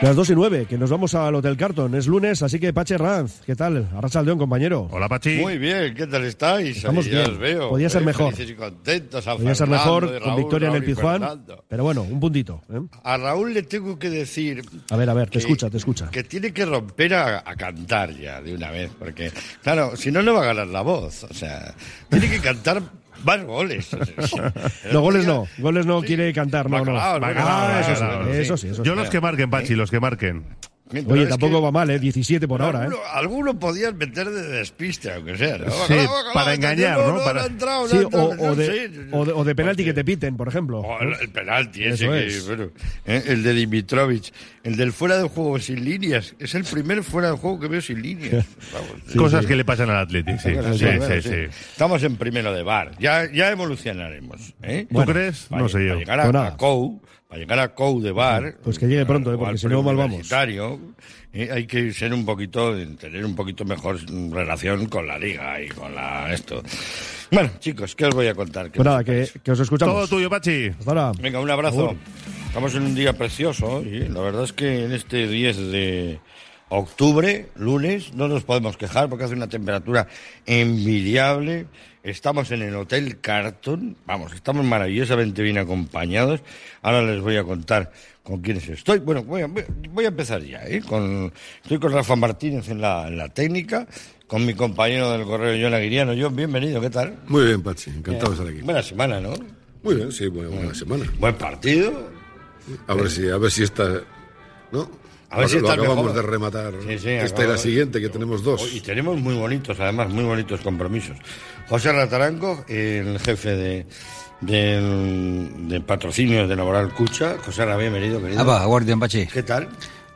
Las 2 y 9, que nos vamos al Hotel Carton. Es lunes, así que Pache Ranz, ¿qué tal? Arracha León, compañero. Hola, Pachi. Muy bien, ¿qué tal estáis? Estamos Ahí bien. Ya os veo. Podía ser Eh, mejor. y contentos a Podría ser mejor con Raúl, victoria en el Pizjuán, Fernando. pero bueno, un puntito. ¿eh? A Raúl le tengo que decir. A ver, a ver, te que- escucha, te escucha. Que tiene que romper a, a cantar ya de una vez, porque, claro, si no, no va a ganar la voz. O sea, tiene que cantar más goles. No, goles no, goles no quiere cantar, no, no. Bacalao, bacalao, Ah, eso sí, bacalao, eso sí, eso sí. Yo los que marquen, Pachi, los que marquen. Pero Oye, tampoco va mal, ¿eh? 17 por ahora, ¿eh? Alguno, alguno podían meter de despiste, aunque sea, ¿no? Sí, para engañar, ¿no? Para- Sí, o, o de, sé. o, de, o de penalti que te piten, por ejemplo. Oh, el, el penalti ese Eso que, es. bueno, ¿eh? el de Dimitrovic, el del fuera de juego sin líneas, es el primer fuera de juego que veo sin líneas. Vamos, Cosas que le pasan al Athletic, sí. Sí, sí, bueno, sí. Estamos en primero de bar, ya, ya evolucionaremos. ¿eh? ¿Tú crees? Para, No sé yo. Para llegar a, COU, para llegar a COU de bar. Pues que llegue pronto, ¿eh? porque si no, mal vamos. eh, hay que ser un poquito, tener un poquito mejor relación con la liga y con la esto. Bueno, chicos, ¿qué os voy a contar? Pues nada, que, que os escuchamos. Todo tuyo, Pachi. Hasta ahora. Venga, un abrazo. Estamos en un día precioso y la verdad es que en este 10 de octubre, lunes, no nos podemos quejar porque hace una temperatura envidiable. Estamos en el Hotel Carton, vamos, estamos maravillosamente bien acompañados. Ahora les voy a contar con quiénes estoy. Bueno, voy a, voy a empezar ya. ¿eh? Con, estoy con Rafa Martínez en la, en la técnica, con mi compañero del correo, John Aguiriano. John, bienvenido, ¿qué tal? Muy bien, Pachi, encantado de estar aquí. Buena semana, ¿no? Muy bien, sí, buena, buena semana. Buen partido. A ver si, a ver si esta, ¿no? A ver si lo acabamos mejor. de rematar. Sí, sí, esta y la siguiente, que tenemos dos. Y tenemos muy bonitos, además, muy bonitos compromisos. José Rataranco, el jefe de, del- de patrocinios de Laboral Cucha. José Ra, bienvenido, querido. Ah, va, Guardián Pachi. ¿Qué tal?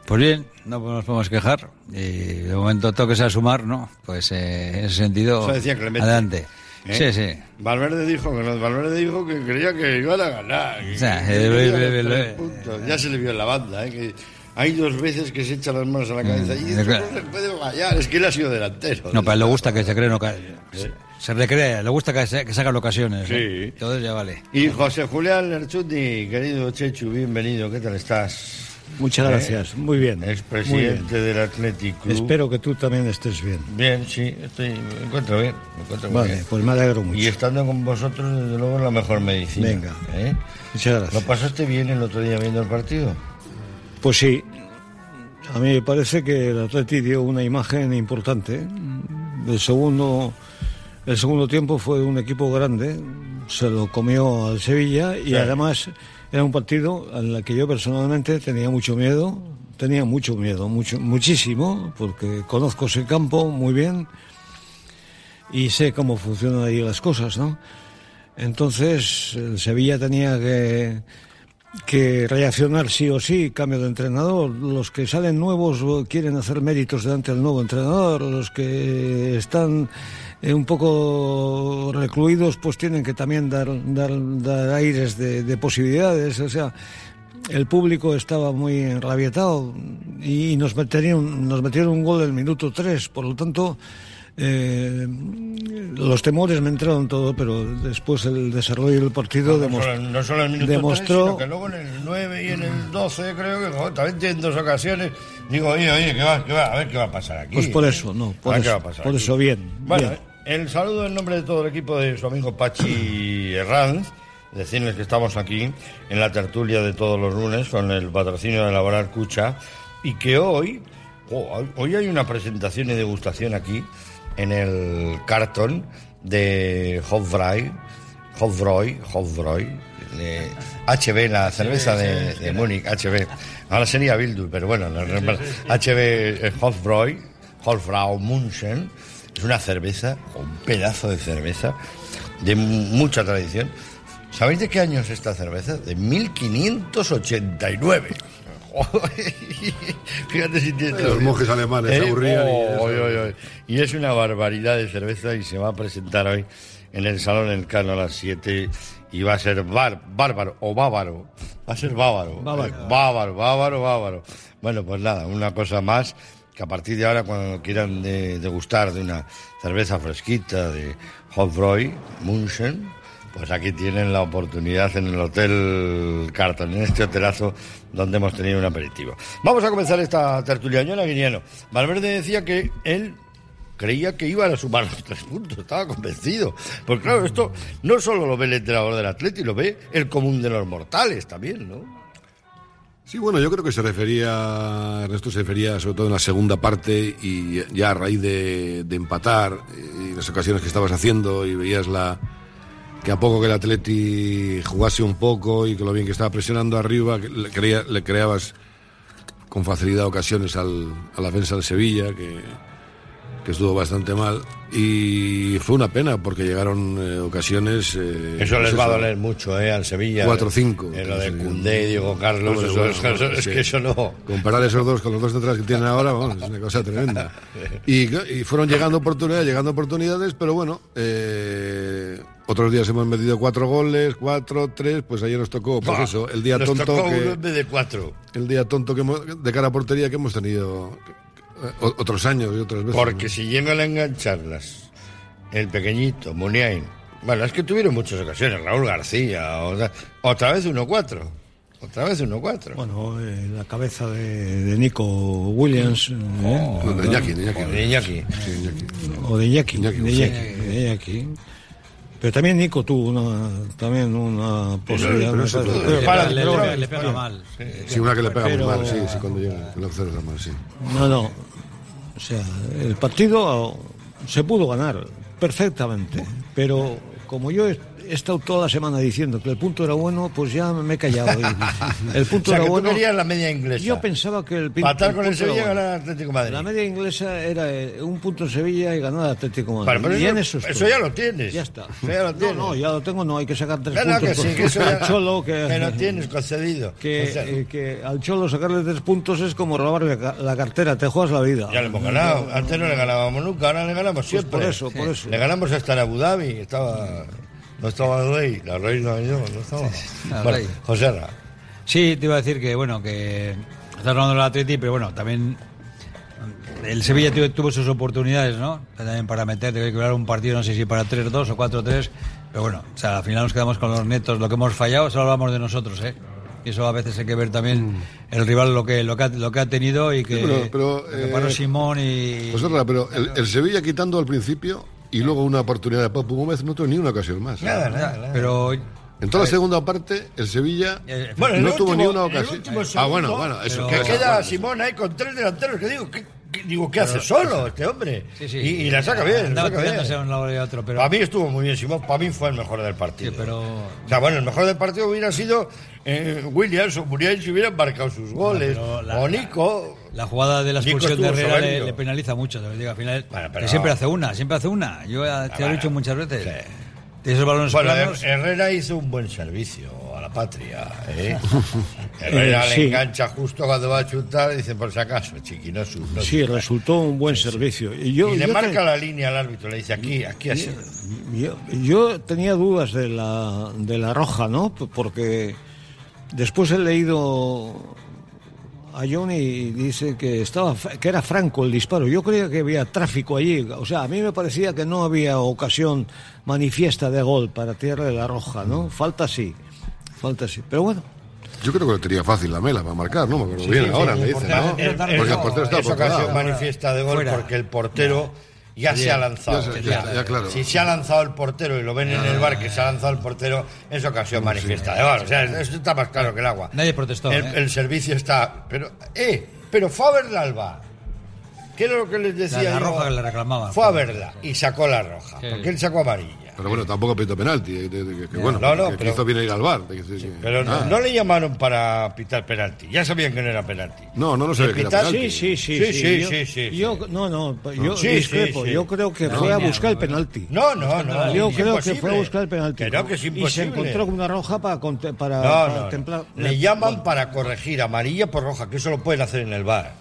Pues bien, no nos podemos quejar. Y de momento toques a sumar, ¿no? Pues eh, en ese sentido, Eso decía Clemente. adelante. ¿Eh? Sí, sí. Valverde dijo que no, Valverde dijo que creía que iban a ganar. O sea, que. Ya se le vio en la banda, ¿eh? que hay dos veces que se echa las manos a la cabeza y Mm, esto claro. no se puede fallar. Es que él ha sido delantero. No, pero le gusta que se creen ocasiones. Se recrea, le gusta que se, que se hagan ocasiones. Sí. ¿eh? Entonces ya vale. Y José Julián Lerchuti, querido Chechu, bienvenido. ¿Qué tal estás? Muchas gracias, muy bien. Muy bien. Expresidente del Athletic Club. Espero que tú también estés bien. Bien, sí, estoy, me encuentro bien. Me encuentro muy Vale, bien. pues me alegro mucho. Y estando con vosotros, desde luego, es la mejor medicina. Venga. ¿eh? Muchas ¿Lo gracias. pasaste bien el otro día viendo el partido? Pues sí, a mí me parece que el Atleti dio una imagen importante. El segundo, el segundo tiempo fue un equipo grande, se lo comió al Sevilla y Sí. además era un partido en el que yo personalmente tenía mucho miedo, tenía mucho miedo, mucho, muchísimo, porque conozco ese campo muy bien y sé cómo funcionan ahí las cosas, ¿no? Entonces, el Sevilla tenía que, que reaccionar sí o sí, cambio de entrenador. Los que salen nuevos quieren hacer méritos delante del nuevo entrenador, los que están eh, un poco recluidos, pues tienen que también dar, dar, dar aires de, de posibilidades. O sea, el público estaba muy enrabietado y nos metieron, nos metieron un gol en el minuto 3, por lo tanto. Eh, los temores me entraron todo, pero después el desarrollo del partido no, demostró, no solo el demostró- 3, sino que luego en el 9 y en el 12, creo que joder, también en dos ocasiones. Digo, oye, oye, ¿qué va, qué va, a ver qué va a pasar aquí. Pues por eso, no, por eso, por eso bien. Bueno, bien. el saludo en nombre de todo el equipo de su amigo Pachi Herranz. Decirles que estamos aquí en la tertulia de todos los lunes con el patrocinio de Laborar Cucha y que hoy, oh, hoy hay una presentación y degustación aquí en el cartón de Hofbräu, Hofbräu, Hofbräu, de HB, la cerveza de, de Múnich, HB. Ahora sería Bildu, pero bueno, la- HB eh, Hofbräu, Hofbrau München, es una cerveza, un pedazo de cerveza de mucha tradición. ¿Sabéis de qué año es esta cerveza? De 1589. Fíjate si tiene Los monjes alemanes se aburrían y oh, eso. oy, oy, oy. Y es una barbaridad de cerveza y se va a presentar hoy en el Salón Elcano a las 7 y va a ser bar- bárbaro o bávaro. Va a ser bávaro. Bávaro. Eh, Bávaro, bávaro, bávaro. Bueno, pues nada, una cosa más que a partir de ahora cuando quieran de- degustar de una cerveza fresquita de Hofbräu, Munchen, pues aquí tienen la oportunidad en el Hotel Carton, en este hotelazo donde hemos tenido un aperitivo. Vamos a comenzar esta tertulia. Ñona Guiniano. Valverde decía que él creía que iban a sumar los tres puntos, estaba convencido. Porque claro, esto no solo lo ve el entrenador del Atleti, lo ve el común de los mortales también, ¿no? Sí, bueno, yo creo que se refería, Ernesto se refería sobre todo en la segunda parte y ya a raíz de, de empatar y las ocasiones que estabas haciendo y veías la que a poco que el Atleti jugase un poco y que lo bien que estaba presionando arriba, que le, le creabas con facilidad ocasiones al, a la defensa del Sevilla, que, que estuvo bastante mal. Y fue una pena porque llegaron eh, ocasiones... eh, Eso pues les va a doler mucho, ¿eh? Al Sevilla. 4-5. Eh, lo de. Cundé y Diego Carlos, Hombre, eso, bueno, eso- eso- bueno, es sí. que eso no. Comparar esos dos con los dos detrás que tienen ahora, bueno, es una cosa tremenda. Y, y fueron llegando oportunidades, llegando oportunidades, pero bueno, otros días hemos metido cuatro goles, cuatro, tres, pues ayer nos tocó, pues Bah, eso, el día nos tonto tocó uno en vez de cuatro. el día tonto que hemos- de cara a portería que hemos tenido otros años y otras veces. Porque ¿no? si llegan a engancharlas, el pequeñito, Muniain. Bueno, es que tuvieron muchas ocasiones, Raúl García, o sea, otra vez 1-4. Otra vez 1-4. Bueno, eh, la cabeza de, de Nico Williams. eh, No, de Iñaki, de Iñaki. O de Iñaki. Sí, Iñaki. O de Iñaki. Iñaki, de. Iñaki, de Iñaki. Pero también Nico tuvo una, también una posibilidad. pero todo- Pero- Le, para, le- pero- le- le pega mal. Sí, una que le pega Pero- muy mal, sí, sí, cuando llega, el cero mal, sí. No, no. O sea, el partido se pudo ganar perfectamente, pero como yo he estado toda la semana diciendo que el punto era bueno, pues ya me he callado. Y el punto O sea, era que tú bueno. querías la media inglesa. Yo pensaba que el, pin- Patar con el Sevilla bueno. ganar Atlético de Madrid. La media inglesa era eh, un punto en Sevilla y ganar Atlético de Madrid. pero y en eso- ya lo tienes. Ya está. Ya lo no, tienes. no, ya lo tengo, no, hay que sacar tres no, puntos. que sí, que eso ya, al Cholo que, que lo tienes concedido. que, O sea, eh, que al Cholo sacarle tres puntos es como robarle la cartera, te juegas la vida. ya le hemos ganado. Antes no le ganábamos nunca, ahora le ganamos Pues siempre. por eso, por eso. Le ganamos hasta en Abu Dhabi. Estaba, no estaba el rey, la reina y yo, no estaba. bueno. José Ra. Sí, te iba a decir que, bueno, que estás hablando del Atleti, pero bueno, también el Sevilla tuvo, tuvo sus oportunidades, ¿no? También para meter, que crear un partido, no sé si para 3-2 o 4-3, pero bueno, o sea, al final nos quedamos con los netos, lo que hemos fallado, solo hablamos de nosotros, ¿eh? Y eso a veces hay que ver también el rival lo que lo que ha, lo que ha tenido y que, Sí, pero- pero, eh, Simón y... Pues pero el, el Sevilla quitando al principio y luego una oportunidad de Papu Gómez no tuvo ni una ocasión más. Nada, nada, nada. pero En toda la segunda parte, el Sevilla Eh, Bueno, en no el tuvo último- ni una ocasión. último Ah, segundo, bueno, bueno, eso pero- Que queda bueno. Simón ahí con tres delanteros. Que digo, ¿qué, qué- digo, ¿qué hace solo este hombre? Sí, sí. Y, y la saca bien. la saca bien. un lado y otro, pero... Para mí estuvo muy bien, Simón. Para mí fue el mejor del partido. Sí, pero... O sea, bueno, el mejor del partido hubiera sido eh, Williams o Muriel si hubieran marcado sus goles. la- o Nico. La jugada de la expulsión de Herrera le, le penaliza mucho, te lo digo. Al final, Bueno, pero- que siempre hace una, siempre hace una. Yo ya te lo he bueno, dicho muchas veces. esos balones Bueno, planos, Her- Herrera hizo un buen servicio a la patria. ¿eh? Herrera Eh, le sí. engancha justo cuando va a chutar y dice, por si acaso, chiqui, no su- no Sí, su- resultó un buen servicio. Y, yo, y le yo marca te- la línea al árbitro, le dice aquí, aquí así. Yo, yo tenía dudas de la, de la roja, ¿no? Porque después he leído a Johnny y dice que estaba que era franco el disparo. Yo creía que había tráfico allí. O sea, a mí me parecía que no había ocasión manifiesta de gol para tirarle la roja, ¿no? Falta sí, falta sí. Pero bueno, Yo creo que lo tenía fácil la mela para marcar, ¿no? Me acuerdo bien, ahora me dice, ¿no? El- el- Porque el portero está es por ocasión manifiesta de gol Fuera. porque el portero ya se ha lanzado. Ya se- ya- ya, claro. Si se ha lanzado el portero y lo ven en el bar que se ha lanzado el portero, es ocasión manifiesta de gol. O sea, esto está más claro que el agua. Nadie protestó, El, ¿eh? el servicio está. Pero, eh, pero fue a verla al bar. ¿Qué era lo que les decía? La- la yo? roja que le reclamaban. Fue a verla y sacó la roja. Sí. Porque él sacó amarilla. Pero bueno, tampoco pito penalti. eh, de- de- que, que bueno, No, no, que, pero- hizo bien ir al bar. que- Pero no, ah. no le llamaron para pitar penalti. Ya sabían que no era penalti. No, no, no se Le ve que era pitar- penalti. Sí, sí, sí. Sí, sí, yo, sí, sí, yo- no, no, yo Sí, discrepo. sí, sí. Yo creo que No, fue a buscar el penalti. No, no, no. Yo creo que imposible. fue a buscar el penalti. Que no, que es y se imposible. encontró con una roja para, conte- para, No, para no, no. templar. Le llaman para corregir amarilla por roja, que eso lo pueden hacer en el bar.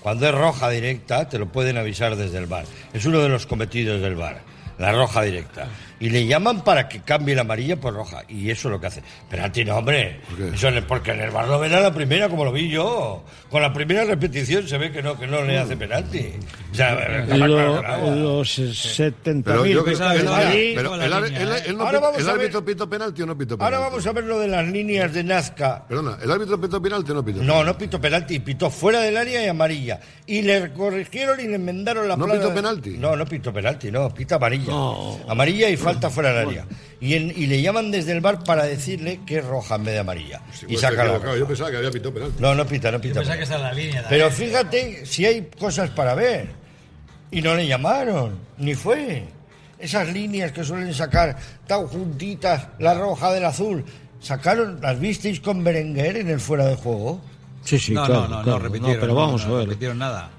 Cuando es roja directa, te lo pueden avisar desde el bar. Es uno de los cometidos del bar, la roja directa. Y le llaman para que cambie la amarilla por roja. Y eso es lo que hace. Penalti no, hombre. ¿Por? Eso porque en el bar lo ven a la primera, como lo vi yo. Con la primera repetición se ve que no, que no le hace penalti. O sea, claro Lo- agua. los 70 Pero mil el, ¿eh? no pito- árbitro pito penalti o no pito penalti. Ahora vamos a ver lo de las líneas de Nazca. Perdona, ¿el árbitro pito penalti o no pito No, no pitó penalti, pitó fuera del área y amarilla. Y le corrigieron y le enmendaron la ¿No plana pitó de- penalti? No, no pitó penalti, no, pita amarilla. No. Amarilla y falta fuera del área. Y, en- y le llaman desde el bar para decirle que es roja en vez de amarilla. Sí, y pues, saca la equivocado. roja. Yo pensaba que había pito penalti. No, no pita, no pita. Pensaba que está en la línea. Pero fíjate si hay cosas para ver. Y no le llamaron, ni fue. Esas líneas que suelen sacar tan juntitas, la roja del azul, sacaron, ¿las visteis con Berenguer en el fuera de juego? Sí, sí, no, claro, no, no, claro. no repitieron. pero no, vamos no a ver. repitieron nada.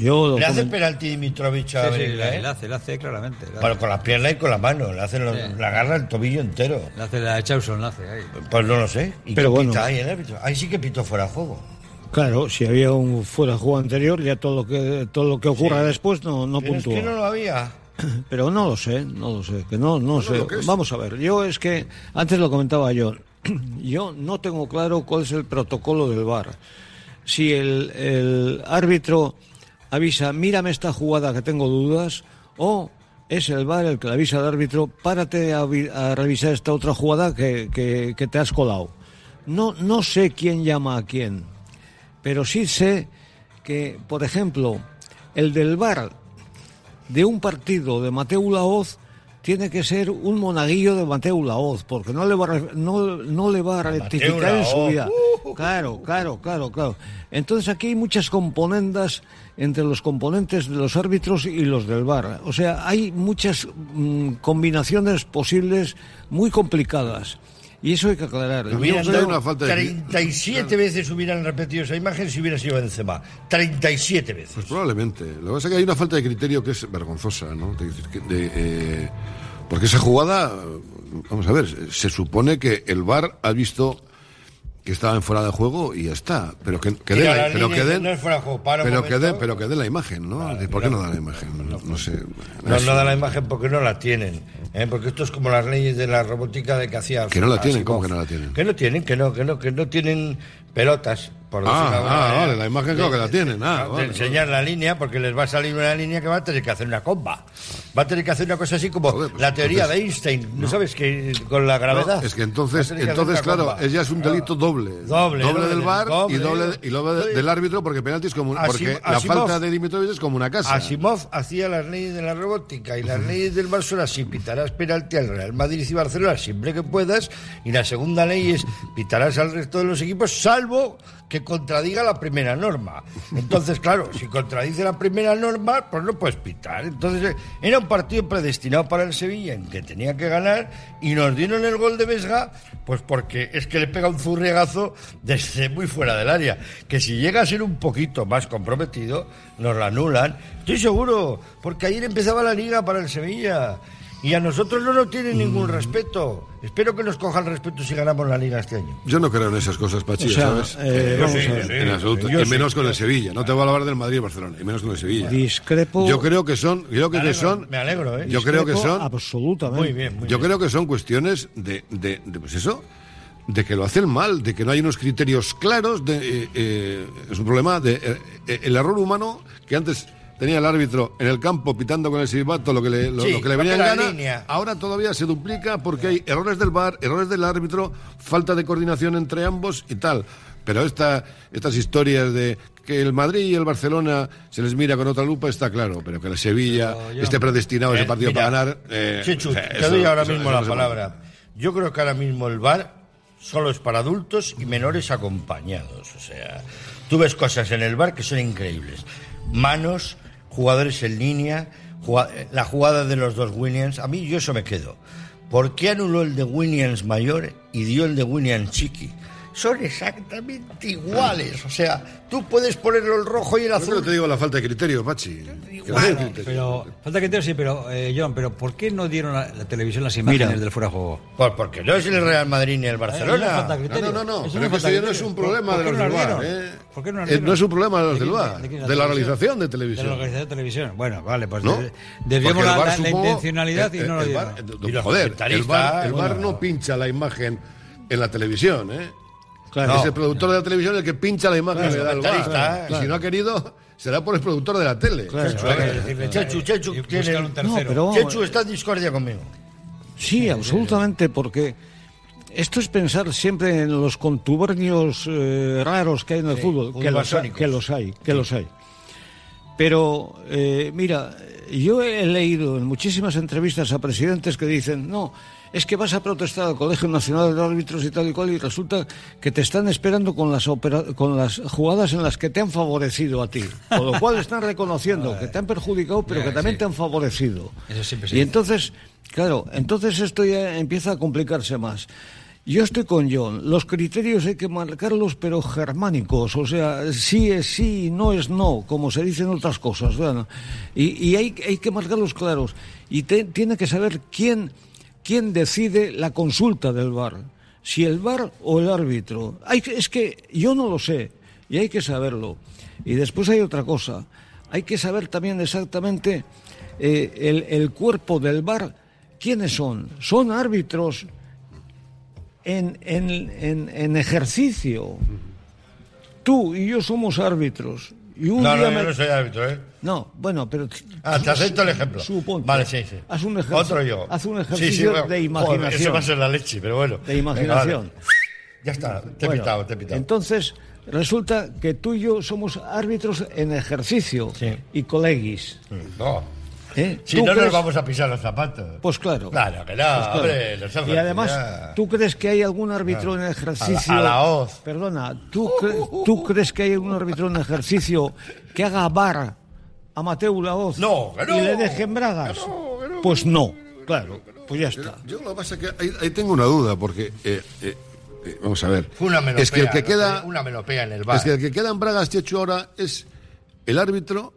Yo Le hace penalti Dimitrovich a Sí, sí, Berenguer, ¿eh? le hace, le hace claramente. Le hace, Bueno, con la pierna y con la mano, le los- Sí. le agarra el tobillo entero. le hace la de Chauson, le hace ahí. Pues no lo sé. ¿Y Pero bueno. pita ahí el árbitro? Ahí sí que pitó fuera de juego. Claro, si había un fuera de juego anterior, ya todo lo que todo lo que ocurra después no, no Pero es puntúa. que no lo había. Pero no lo sé, no lo sé, que no, no sé. lo que es. Vamos a ver, yo es que antes lo comentaba yo, yo no tengo claro cuál es el protocolo del VAR. Si el, el árbitro avisa, mírame esta jugada que tengo dudas, o es el VAR el que le avisa al árbitro, párate a, vi- a revisar esta otra jugada que, que- que te has colado. No, no sé quién llama a quién, pero sí sé que, por ejemplo, el del VAR de un partido de Mateu Laoz tiene que ser un monaguillo de Mateu Laoz, porque no le va a, no, no le va a rectificar en su vida. Claro, claro, claro, claro. Entonces aquí hay muchas componendas entre los componentes de los árbitros y los del VAR. O sea, hay muchas mm, combinaciones posibles muy complicadas. Y eso hay que aclarar. Hubieran hay una falta de- 37 veces hubieran repetido esa imagen si hubiera sido Benzema. 37 veces. Pues probablemente. Lo que pasa es que hay una falta de criterio que es vergonzosa, ¿no? De de, eh, porque esa jugada, vamos a ver, se supone que el VAR ha visto que estaba en fuera de juego y ya está. Pero que, que den, la pero que den, no es fuera de juego, para pero que den, pero que den la imagen, ¿no? Vale, ¿Por qué no dan la imagen? No, sé. No, no da la imagen porque no la tienen. ¿eh? Porque esto es como las leyes de la robótica de que hacía. Que no la tienen. ¿cómo que no la tienen? Que no tienen, que no, que no, que no tienen pelotas, por Ah, ah, manera. vale, la imagen creo que la tienen. Ah, vale, enseñar la línea, porque les va a salir una línea que va a tener que hacer una comba. Va a tener que hacer una cosa así como Joder, pues la teoría entonces- de Einstein. ¿No, sabes que con la gravedad? No, es que entonces, entonces claro, comba. es un delito doble. Doble, doble, del VAR y doble. y doble del árbitro porque penalti es como un- Asim- porque la falta de Dimitrovic es como una casa. Asimov hacía las leyes de la robótica y las leyes del VAR son así, pitarás penalti al Real Madrid y Barcelona siempre que puedas y la segunda ley es pitarás al resto de los equipos salvo que contradiga la primera norma. Entonces, claro, si contradice la primera norma, pues no puedes pitar. Entonces, eh, era un partido predestinado para el Sevilla en que tenía que ganar y nos dieron el gol de Vesga, pues porque es que le pega un zurriagazo desde muy fuera del área, que si llega a ser un poquito más comprometido, nos lo anulan. Estoy seguro, porque ayer empezaba la liga para el Sevilla. Y a nosotros no nos tienen ningún respeto. Espero que nos cojan respeto si ganamos la liga este año. Yo no creo en esas cosas, Pachi, O sea, ¿sabes? eh, Eh, vamos sí, a ver. sí, en absoluto. Yo y sí, menos con yo el Sevilla. No te voy a hablar del Madrid y Barcelona, y menos con el Sevilla. Discrepo. Yo creo que son, creo que, Me que alegro, son, me alegro, ¿eh? yo creo que son, Absolutamente. Muy bien, muy yo bien. creo que son cuestiones de, de, de, pues eso, de que lo hacen mal, de que no hay unos criterios claros, de, eh, eh, es un problema de el error humano que antes tenía el árbitro en el campo pitando con el silbato lo que le, lo, Sí, lo que le venía en gana, línea. ahora todavía se duplica porque hay errores del VAR, errores del árbitro, falta de coordinación entre ambos y tal. Pero esta, estas historias de que el Madrid y el Barcelona se les mira con otra lupa está claro, pero que el Sevilla yo- esté predestinado ese Eh, partido mira, para ganar. eh, Chechu, o sea, te eso- doy ahora eso- mismo eso la palabra. Yo creo que ahora mismo el bar solo es para adultos y menores acompañados. O sea, tú ves cosas en el bar que son increíbles. Manos, jugadores en línea, La jugada de los dos Williams, a mí yo eso me quedo. ¿Por qué anuló el de Williams mayor y dio el de Williams chiqui? Son exactamente iguales. O sea, tú puedes ponerlo el rojo y el Yo azul. que te digo la falta de criterio, Pachi. No criterio. Pero, falta criterio, sí, pero, eh, John, pero ¿por qué no dieron a la televisión las imágenes Mira. del fuera de juego? Pues porque no es el Real Madrid ni el Eh, no Barcelona. falta criterio. No, no, no, Eso pero es que eso ya no es un ¿Por- problema de los no del VAR. ¿eh? ¿Por qué no Eh, no es un problema de los ¿De del VAR, de de la televisión? realización de De televisión. la organización de televisión. Bueno, vale, pues ¿no? de- desviamos la, la- la intencionalidad y no lo el dieron. VAR, Y los Joder, el VAR, bueno. no pincha la imagen en la televisión, ¿eh? Claro. Es el productor de la televisión el que pincha la imagen le da el Y si no ha querido, será por el productor de la tele. Claro. Chechu, decirle, Chechu, Chechu, Y tiene- buscar un tercero. No, pero vamos, Chechu está en discordia conmigo. Sí, absolutamente, porque esto es pensar siempre en los contubernios eh, raros que hay en el fútbol, que los, que los hay, que los hay. Pero, eh, mira, yo he leído en muchísimas entrevistas a presidentes que dicen, no, es que vas a protestar al Colegio Nacional de Árbitros y tal y cual, y resulta que te están esperando con las, opera- con las jugadas en las que te han favorecido a ti. Con lo cual están reconociendo que te han perjudicado, pero que también sí. te han favorecido. Eso siempre Y entonces, claro, entonces esto ya empieza a complicarse más. Yo estoy con John. Los criterios hay que marcarlos, pero germánicos. O sea, sí es sí, no es no, como se dicen otras cosas. Y, y hay, hay que marcarlos claros. Y te- tiene que saber quién, quién decide la consulta del VAR. Si el VAR o el árbitro. Hay, es que yo no lo sé. Y hay que saberlo. Y después hay otra cosa. Hay que saber también exactamente eh, el, cuerpo del VAR. ¿Quiénes son? Son árbitros en, en, en ejercicio. Tú y yo somos árbitros. Y un No, día no, me- yo no soy árbitro, ¿eh? No, bueno, pero... Ah, te acepto el ejemplo. Suponte. Vale, sí, sí. Haz un ejercicio, Otro yo. Haz un Sí, ejercicio sí, bueno, de joder, imaginación. eso va a ser la leche, pero bueno. De imaginación. Venga, vale. Ya está, te he Bueno, pitado, te he pitado. Entonces, resulta que tú y yo somos árbitros en ejercicio Sí. y colegis. No. ¿Eh? Si ¿Tú no nos vamos a pisar los zapatos. Pues claro. Claro que no, Pues claro. hombre, los ojos, y además, ya. ¿tú crees que hay algún árbitro en ejercicio? A la- a la hoz. Perdona, ¿tú, cre- ¿tú crees que hay algún árbitro en ejercicio que haga bar a Mateo Laoz No, que no. y le deje en bragas? Pues no, claro, pues ya está. Yo lo que pasa es que ahí, ahí tengo una duda, porque, eh, eh, eh, vamos a ver. Fue una melopea. es que el que ¿no? queda, Una melopea en el bar. es que el que queda en Bragas, Chechu, ahora es el árbitro,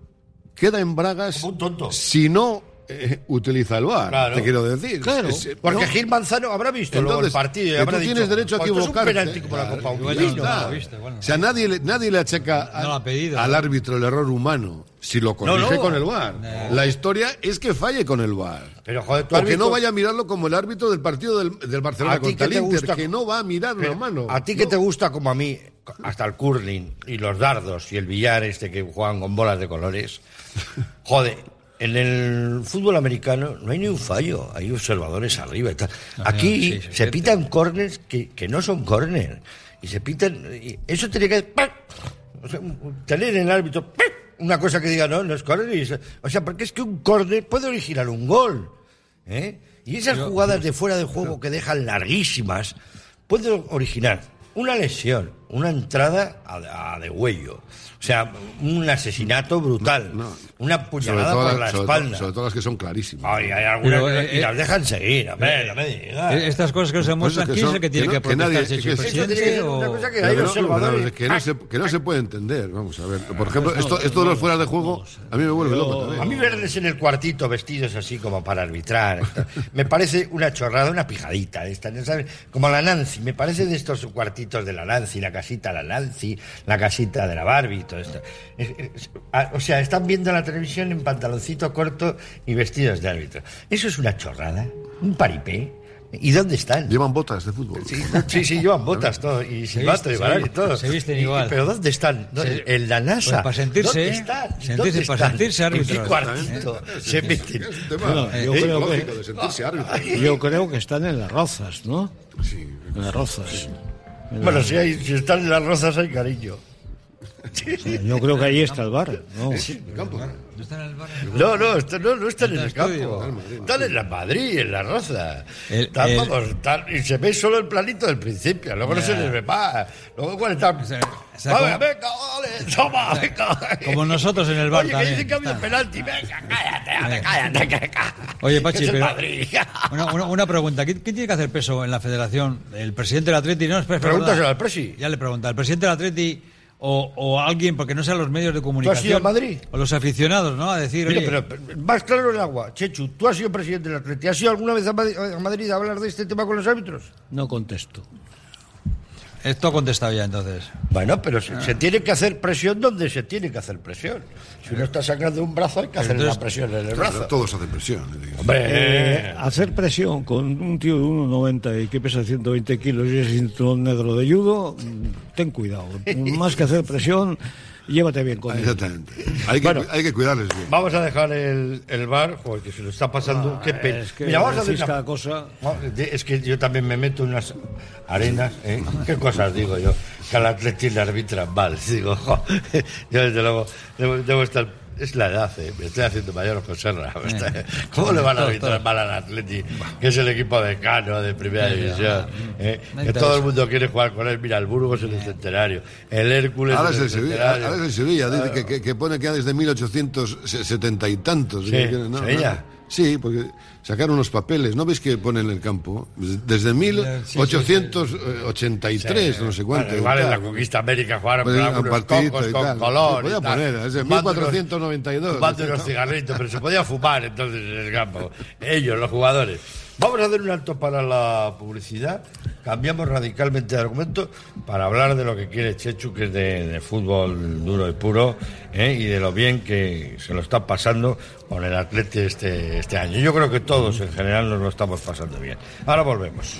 queda en Bragas Como un tonto. si no eh, utiliza el bar, Claro. te quiero decir. Claro. Es- Porque no, Gil Manzano habrá visto luego el Entonces, partido y que habrá tú dicho, tienes derecho a "Pues esto equivocarte. Es un penalti como la Copa Igual Unida". no, no, Está. lo viste, bueno. O sea, nadie, le- nadie le achaca a- No lo ha pedido, al ¿no? árbitro el error humano si lo corrige no. con el VAR. La historia es que falle con el VAR. Pero joder, tú O que visto- no vaya a mirarlo como el árbitro del partido del, del Barcelona A ti contra el te Inter, gusta- que no va a mirarlo, Pero hermano. A ti que te gusta como a mí, hasta el curling y los dardos y el billar este que juegan con bolas de colores. Joder, en el fútbol americano no hay ni un fallo, hay observadores arriba y tal. Aquí sí, sí, se pitan corners que, que no son corners. Y se pitan. y eso tiene que. ¡pac! O sea, tener en el árbitro una cosa que diga, no, no es y se- O sea, porque es que un córner puede originar un gol. ¿eh? Y esas jugadas de fuera de juego que dejan larguísimas pueden originar una lesión, una entrada a, a de huello. O sea, un asesinato brutal. No. Una sobre puñalada por la sobre espalda. todo- sobre todo las que son clarísimas. Ay, hay algunas Pero, que- y eh, las dejan seguir. hombre, no me digas. Eh, Estas cosas que nos demuestran, que ¿quién es el que tiene que no- que que una no- no se, no se puede entender. Vamos a ver. Por ejemplo, esto, esto de los fuera de juego, a mí me vuelve loco A también. mí verles en el cuartito vestidos así como para arbitrar, me parece una chorrada, una pijadita esta, ¿no sabes? Como la Nancy, me parece de estos cuartitos de la Nancy, la casita de la Nancy, la casita de la Barbie todo esto. Es- es- a- o sea, están viendo la televisión en pantaloncito corto y vestidos de árbitro. Eso es una chorrada, un paripé. ¿Y dónde están? Llevan botas de fútbol. Sí, sí, sí, llevan botas todo, y silbato y barato y se todo. se visten Y- igual. Pero ¿dónde están? ¿Dó- Se- En la NASA. Pues para sentirse, ¿Dónde ¿eh? están? Sentirse, ¿Dónde para están? sentirse ¿En qué árbitros. cuartito se meten? Es un tema Bueno, yo creo lógico que- de sentirse árbitro. Yo creo que están en las rozas, ¿no? Sí. En las rozas. Bueno, si, hay, si están las rosas hay cariño. Yo creo que ahí está el bar. ¿no? El campo. ¿No está en el bar? No, no, está- no, no están en el Está en el campo. Están en la Madrid, en la Raza. El- Están, el- vamos, están- y se ve solo el planito del principio. Luego no se les ve más. Luego cuando están... sea, o sea, Vale, como- venga, ole, toma, venga. como nosotros en el bar Oye, también. que dicen que ha habido Está. penalti. Venga, cállate, cállate, cállate. Oye, Pachi, pero-. Una, una- una pregunta. ¿Qué, qué tiene que hacer peso en la federación? ¿El presidente del Atleti? No, espera, espera, Pregúntaselo al presi. Ya le pregunta. ¿El presidente del Atleti o, o alguien, porque no sean los medios de comunicación? ido a Madrid? O los aficionados, ¿no? A decir, Mira, oye, pero, pero más claro el agua. Chechu, tú has sido presidente del Atleti. ¿Has ido alguna vez a Madrid, a Madrid a hablar de este tema con los árbitros? No contesto. Esto ha contestado ya entonces. Bueno, pero se, se tiene que hacer presión donde se tiene que hacer presión. Si uno está sacando un brazo, hay que hacer Entonces- la presión en el Claro, brazo. todos hacen presión. Hombre, Eh, hacer presión con un tío de 1,90 y que pesa 120 kilos y es cinturón negro de judo, mm, ten cuidado. Más que hacer presión, llévate bien con él. Exactamente. Hay que, Bueno. hay que cuidarles bien. vamos a dejar el, el bar, joder, que se lo está pasando. Qué pena. Es que Mira, vamos a hacer una- cada cosa. Es que yo también me meto en unas arenas. ¿eh? ¿Qué cosas digo yo? Que al Atleti le arbitran mal. Digo, jo, yo desde luego debo, debo estar. Es la edad, ¿eh? me estoy haciendo mayor con Serra. Está- ¿Cómo le van a arbitrar mal al Atleti? Que es el equipo de Cano, de primera división. ¿eh? Que todo el mundo quiere jugar con él. Mira, el Burgos en el centenario. El Hércules Ahora en es el el Sevilla, centenario. ahora es el Sevilla, dice que, que- que pone que ya desde 1870 y tantos. Sí, Que- no, Sevilla. no. Sí, porque sacaron unos papeles, ¿no veis que ponen en el campo? Desde 1883, no sé cuánto. Bueno, igual en la conquista América jugaron Pues, con un algunos partidito cocos y con tal. color. Se podía y tal. poner, es de Fumando unos- 1492. Fumando unos cigarritos, pero se podía fumar entonces en el campo. Ellos, los jugadores. Vamos a hacer un alto para la publicidad. Cambiamos radicalmente de argumento para hablar de lo que quiere Chechu, que es de, de fútbol duro y puro, ¿eh? y de lo bien que se lo está pasando con el Atleti este, este año. Yo creo que todos en general nos lo estamos pasando bien. Ahora volvemos.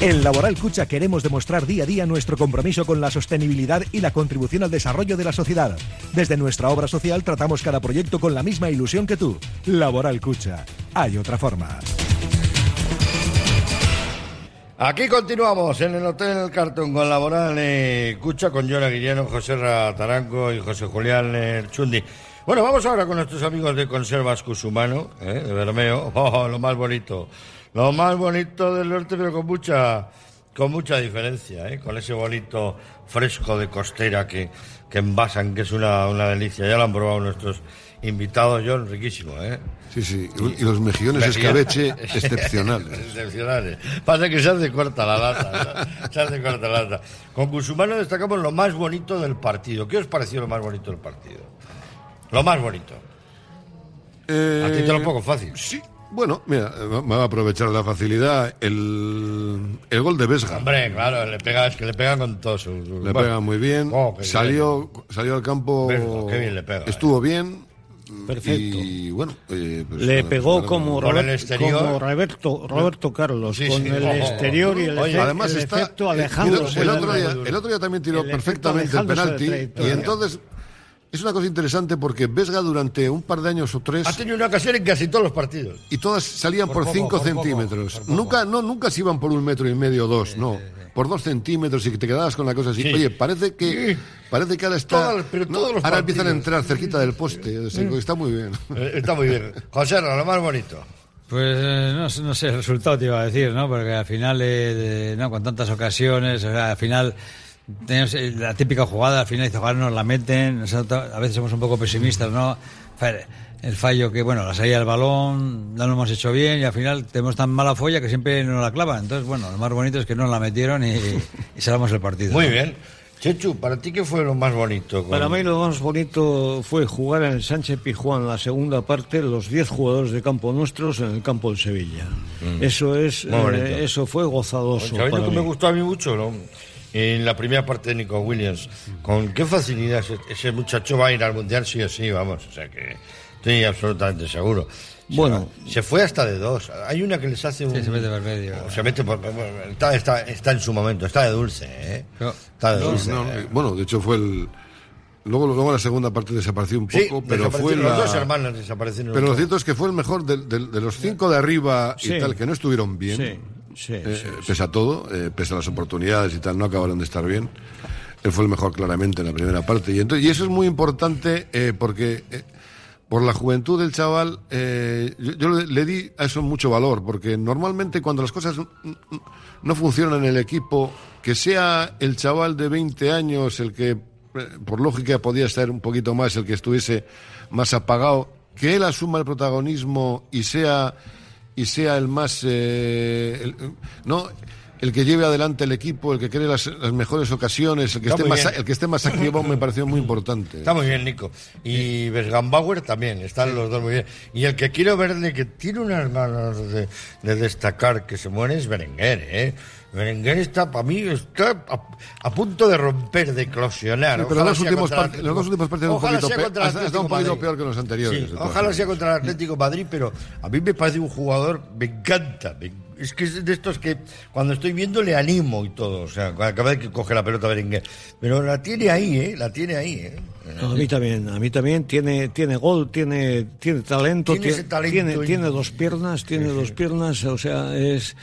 En Laboral Cucha queremos demostrar día a día nuestro compromiso con la sostenibilidad y la contribución al desarrollo de la sociedad. Desde nuestra obra social tratamos cada proyecto con la misma ilusión que tú. Laboral Cucha. Hay otra forma. Aquí continuamos en el Hotel Cartón con Laboral eh, Cucha, con Yona Guilleno, José Taranco y José Julián eh, Chundi. Bueno, vamos ahora con nuestros amigos de Conservas Cusumano, eh, de Bermeo. Oh, lo más bonito. Lo más bonito del norte, pero con mucha, con mucha diferencia, ¿eh? con ese bonito fresco de costera que, que envasan, que es una, una delicia. Ya lo han probado nuestros invitados, John, riquísimo, ¿eh? Sí, sí, y los mejillones escabeche excepcionales. excepcionales. Pasa que se hace corta la lata, se hace corta la lata. Con Cusumano destacamos lo más bonito del partido. ¿Qué os pareció lo más bonito del partido? Lo más bonito. Eh, A ti te lo pongo fácil. Sí, bueno, mira, me va a aprovechar la facilidad. El, el gol de Vesga. Hombre, claro, le pega, es que le pegan con todo su... su- Le bueno. pega muy bien. Oh, salió, salió al campo. Vesga, qué bien le pega, Estuvo bien. Perfecto. Y bueno, eh, pues, Le pegó como, Con el Robert- exterior. como Roberto, Roberto Carlos, Sí, con el Ojo. exterior y el, Oye, efe- Además el está. efecto el- Alejandro. el, el otro día, el otro día también tiró perfectamente el penalti. Y entonces. Es una cosa interesante porque Vesga durante un par de años o tres Ha tenido una ocasión en casi todos los partidos. y todas salían Por por poco, 5 por poco, centímetros. por. Nunca, no, nunca se iban por un metro y medio o dos, no. Por dos centímetros y que te quedabas con la cosa así. Sí. Oye, parece que, Sí. parece que ahora está. Todas- pero no, todos los ahora empiezan a entrar cerquita del poste. está muy bien. Eh, Está muy bien. José, lo más bonito. Pues eh, no, sé- no sé el resultado te iba a decir, ¿no? Porque al final, eh, de- ¿no? con tantas ocasiones, o sea, al final tenemos eh, la típica jugada, al final dice, ojalá nos la meten, sea, a veces somos un poco pesimistas, ¿no? El fallo que, bueno, la salida del balón, no lo hemos hecho bien y al final tenemos tan mala folla que siempre nos la clavan. Entonces, bueno, lo más bonito es que nos la metieron y, y salvamos el partido. Muy ¿no? bien. Chechu, ¿para ti qué fue lo más bonito? con- Para mí lo más bonito fue jugar en el Sánchez Pizjuán la segunda parte, los 10 jugadores de campo nuestros en el campo del Sevilla. Eso es, Mm. Muy bonito. eh, eso fue gozadoso. ¿Sabéis lo que me mí. gustó a mí mucho? ¿no? En la primera parte de Nico Williams. Con qué facilidad ese, ese muchacho va a ir al Mundial sí o sí, vamos. O sea que estoy absolutamente seguro. Se Bueno. va- se fue hasta de dos. Hay una que les hace un... Sí, se mete por medio. o se mete por- está, está, está en su momento. Está de dulce, ¿eh? Está de No, dulce. no, ¿eh? bueno, de hecho fue el. Luego, luego la segunda parte desapareció un Sí, poco, pero fue la. los dos hermanos desaparecieron. Pero lo cierto es que fue el mejor de, de- de los cinco de arriba Sí. y tal, que no estuvieron bien. Sí, Eh, sí, pese a todo, eh, pese a las oportunidades y tal, no acabaron de estar bien. Él fue el mejor claramente en la primera parte. Y, entonces, y eso es muy importante eh, porque por la juventud del chaval, yo, yo le, di a eso mucho valor, porque normalmente cuando las cosas no funcionan en el equipo, que sea el chaval de 20 años el que, por lógica, podía estar un poquito más, el que estuviese más apagado, que él asuma el protagonismo y sea y sea el más eh, el- no el que lleve adelante el equipo, el que cree las, las mejores ocasiones, el que Está esté más el que esté más activo me pareció muy importante. Está muy bien, Nico. Y Besgambauer también, están los dos muy bien. Y el que quiero verle que tiene unas ganas de, de destacar que se muere es Berenguer, ¿eh? Berenguer está, para mí, está a, a punto de romper, de eclosionar. Sí, pero los últimos part- dos últimos partidos un Ojalá poquito sea pe- un Atlético poquito Madrid. peor que los anteriores, Sí, ojalá sea contra el Atlético Madrid, pero a mí me parece un jugador, me encanta. me- es que es de estos que cuando estoy viendo le animo y todo. O sea, cada vez que coge la pelota Berenguer. Pero la tiene ahí, ¿eh? La tiene ahí, ¿eh? No, a mí también, a mí también tiene, tiene gol, tiene, tiene talento, Tiene talento tiene, y- tiene dos piernas, tiene dos piernas, o sea, es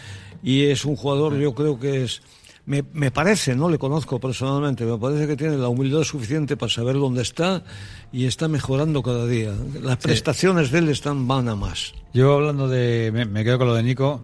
y es un jugador, yo creo que es me, me parece, no le conozco personalmente, me parece que tiene la humildad suficiente para saber dónde está y está mejorando cada día. Las prestaciones de él están van a más. Yo hablando de. Me, me quedo con lo de Nico,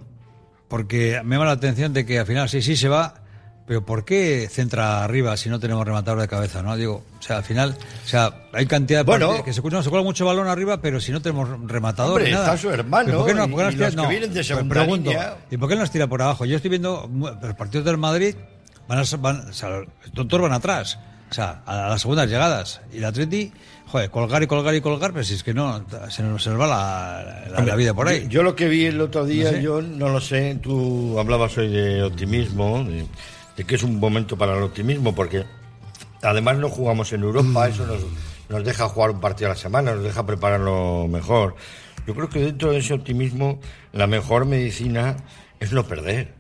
porque me llama la atención de que al final sí, sí se va, pero ¿por qué centra arriba si no tenemos rematador de cabeza? no Digo, o sea, al final, o sea, hay cantidad de Bueno. que se, no, se cuela mucho balón arriba, pero si no tenemos rematador. Hombre, nada. está su hermano ¿Pero ¿Por qué no, y- por qué no y nos tira- los que no, vienen de pues segunda pregunto, línea. ¿Y por qué no nos tira por abajo? Yo estoy viendo los partidos del Madrid, van a, van, o sea, van atrás. O sea, a las segundas llegadas. Y el Atleti, joder, colgar y colgar y colgar, pero si es que no, se nos, se nos va la, la- la vida por ahí. Yo, yo lo que vi el otro día, No sé. yo no lo sé, tú hablabas hoy de optimismo, de, de que es un momento para el optimismo, porque además no jugamos en Europa, eso nos, nos deja jugar un partido a la semana, nos deja prepararlo mejor. Yo creo que dentro de ese optimismo, la mejor medicina es no perder.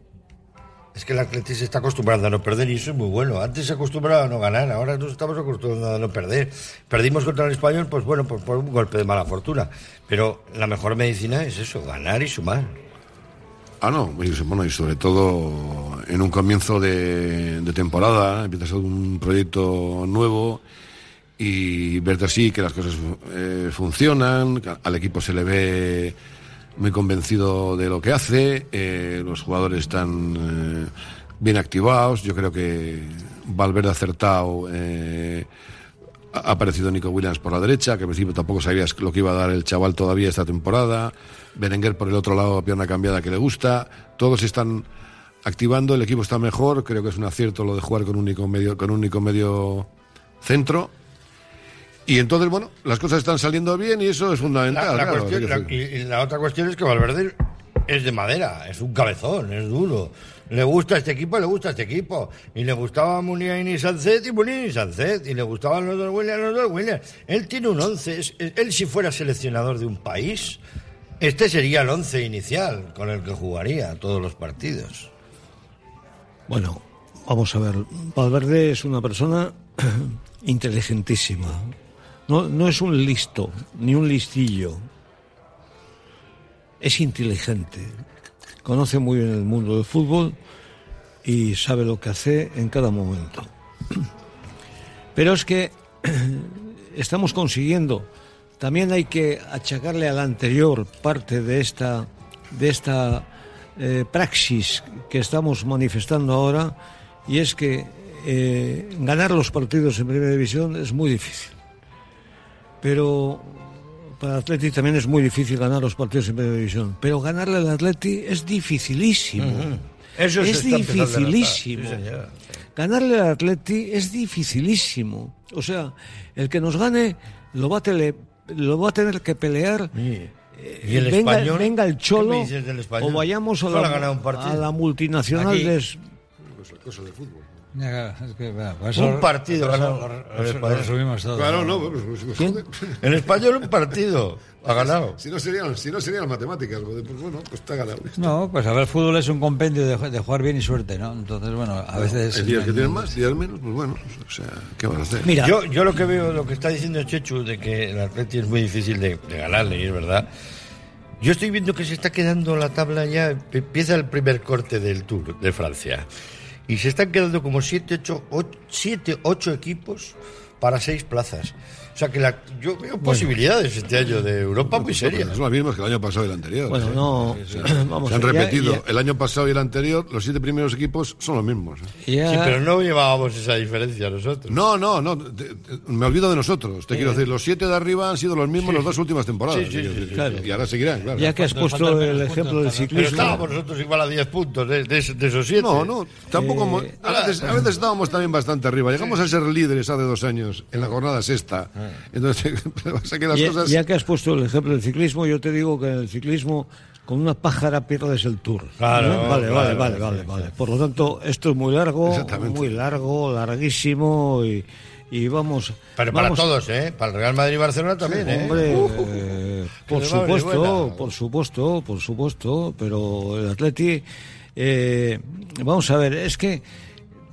Es que el Atleti se está acostumbrando a no perder y eso es muy bueno. Antes se acostumbraba a no ganar, ahora nos estamos acostumbrados a no perder. Perdimos contra el español, pues bueno, por, por un golpe de mala fortuna. Pero la mejor medicina es eso, ganar y sumar. Ah, no, bueno, y sobre todo en un comienzo de, de temporada, empieza a ser un proyecto nuevo y ver así que las cosas eh, funcionan, al equipo se le ve muy convencido de lo que hace, eh, los jugadores están eh, bien activados, yo creo que Valverde ha acertado. Ha aparecido Nico Williams por la derecha, que al principio tampoco sabías lo que iba a dar el chaval todavía esta temporada. Berenguer por el otro lado, pierna cambiada que le gusta. Todos están activando, el equipo está mejor. Creo que es un acierto lo de jugar con un único medio, con un único medio centro. Y entonces, bueno, las cosas están saliendo bien y eso es fundamental. la claro, cuestión- quiero la- la otra cuestión es que Valverde es de madera, es un cabezón, es duro. Le gusta este equipo, le gusta este equipo. Y le gustaba Muniain y Sancet y Muniain y Sancet. Y le gustaban los dos Williams, los dos Williams. Él tiene un once. él si fuera seleccionador de un país, este sería el once inicial con el que jugaría todos los partidos. Bueno, vamos a ver. Valverde es una persona inteligentísima. No, no es un listo, ni un listillo. Es inteligente. Conoce muy bien el mundo del fútbol y sabe lo que hace en cada momento. Pero es que estamos consiguiendo. También hay que achacarle al anterior parte de esta, de esta eh, praxis que estamos manifestando ahora, y es que eh, ganar los partidos en primera división es muy difícil. Pero para el Atleti también es muy difícil ganar los partidos en primera división. Pero ganarle al Atleti es dificilísimo. Ujú. Eso se es dificilísimo. sí. Ganarle al Atleti es dificilísimo. O sea, el que nos gane lo va a, tele- lo va a tener que pelear. ¿Y eh, el venga, español? venga el ¿Qué cholo o vayamos a la, a multinacional Aquí. de... Pues cosa del fútbol. Es que, bueno, Un partido ganado. lo- lo- lo resumimos todo. Claro, no, pues, pues, pues. En español un partido. Ha ganado. Si no serían, si no serían matemáticas, pues bueno, pues está ganado. No, pues a ver, el fútbol es un compendio de, de jugar bien y suerte, ¿no? Entonces, bueno, a veces... Hay días que tienen más, días menos, pues bueno, o sea, ¿qué vas a hacer? Mira, Yo, yo lo que veo, lo que está diciendo Chechu, de que el Atleti es muy difícil de, de ganarle, y es verdad. Yo estoy viendo que se está quedando la tabla ya, empieza el primer corte del Tour de Francia. Y se están quedando como siete, ocho, ocho, siete, ocho equipos para seis plazas. O sea que la, yo veo posibilidades este año de Europa muy serias. Son las mismas que el año pasado y el anterior. Bueno, ¿eh? no, O sea, vamos, se han repetido. ya- El año pasado y el anterior, los siete primeros equipos son los mismos. ¿eh? ya- Sí, pero no llevábamos esa diferencia nosotros. No, no, no. te- te- me olvido de nosotros. Te quiero decir, los siete de arriba han sido los mismos las dos últimas temporadas. Sí, sí, quiero sí, decir. claro. Y ahora seguirán, claro. ya que has ¿Cuántos puesto el ejemplo del para- Pero ciclismo... estábamos nosotros igual a 10 puntos de, de- de esos siete. No, no, tampoco. Eh, a, veces, a veces estábamos también bastante arriba. Llegamos a ser líderes hace dos años en la jornada sexta. Entonces, pasa que las Ya, cosas. ya que has puesto el ejemplo del ciclismo, yo te digo que en el ciclismo con una pájara pierdes el tour. Claro, ¿Eh? Vale, claro, vale, vale, sí, vale, sí. vale. Por lo tanto, esto es muy largo, muy largo, larguísimo y, y vamos. Pero para vamos- todos, ¿eh? Para el Real Madrid y Barcelona también, ¿eh? Hombre, Uh, eh, por supuesto, por supuesto, por supuesto, pero el Atleti, eh, vamos a ver, es que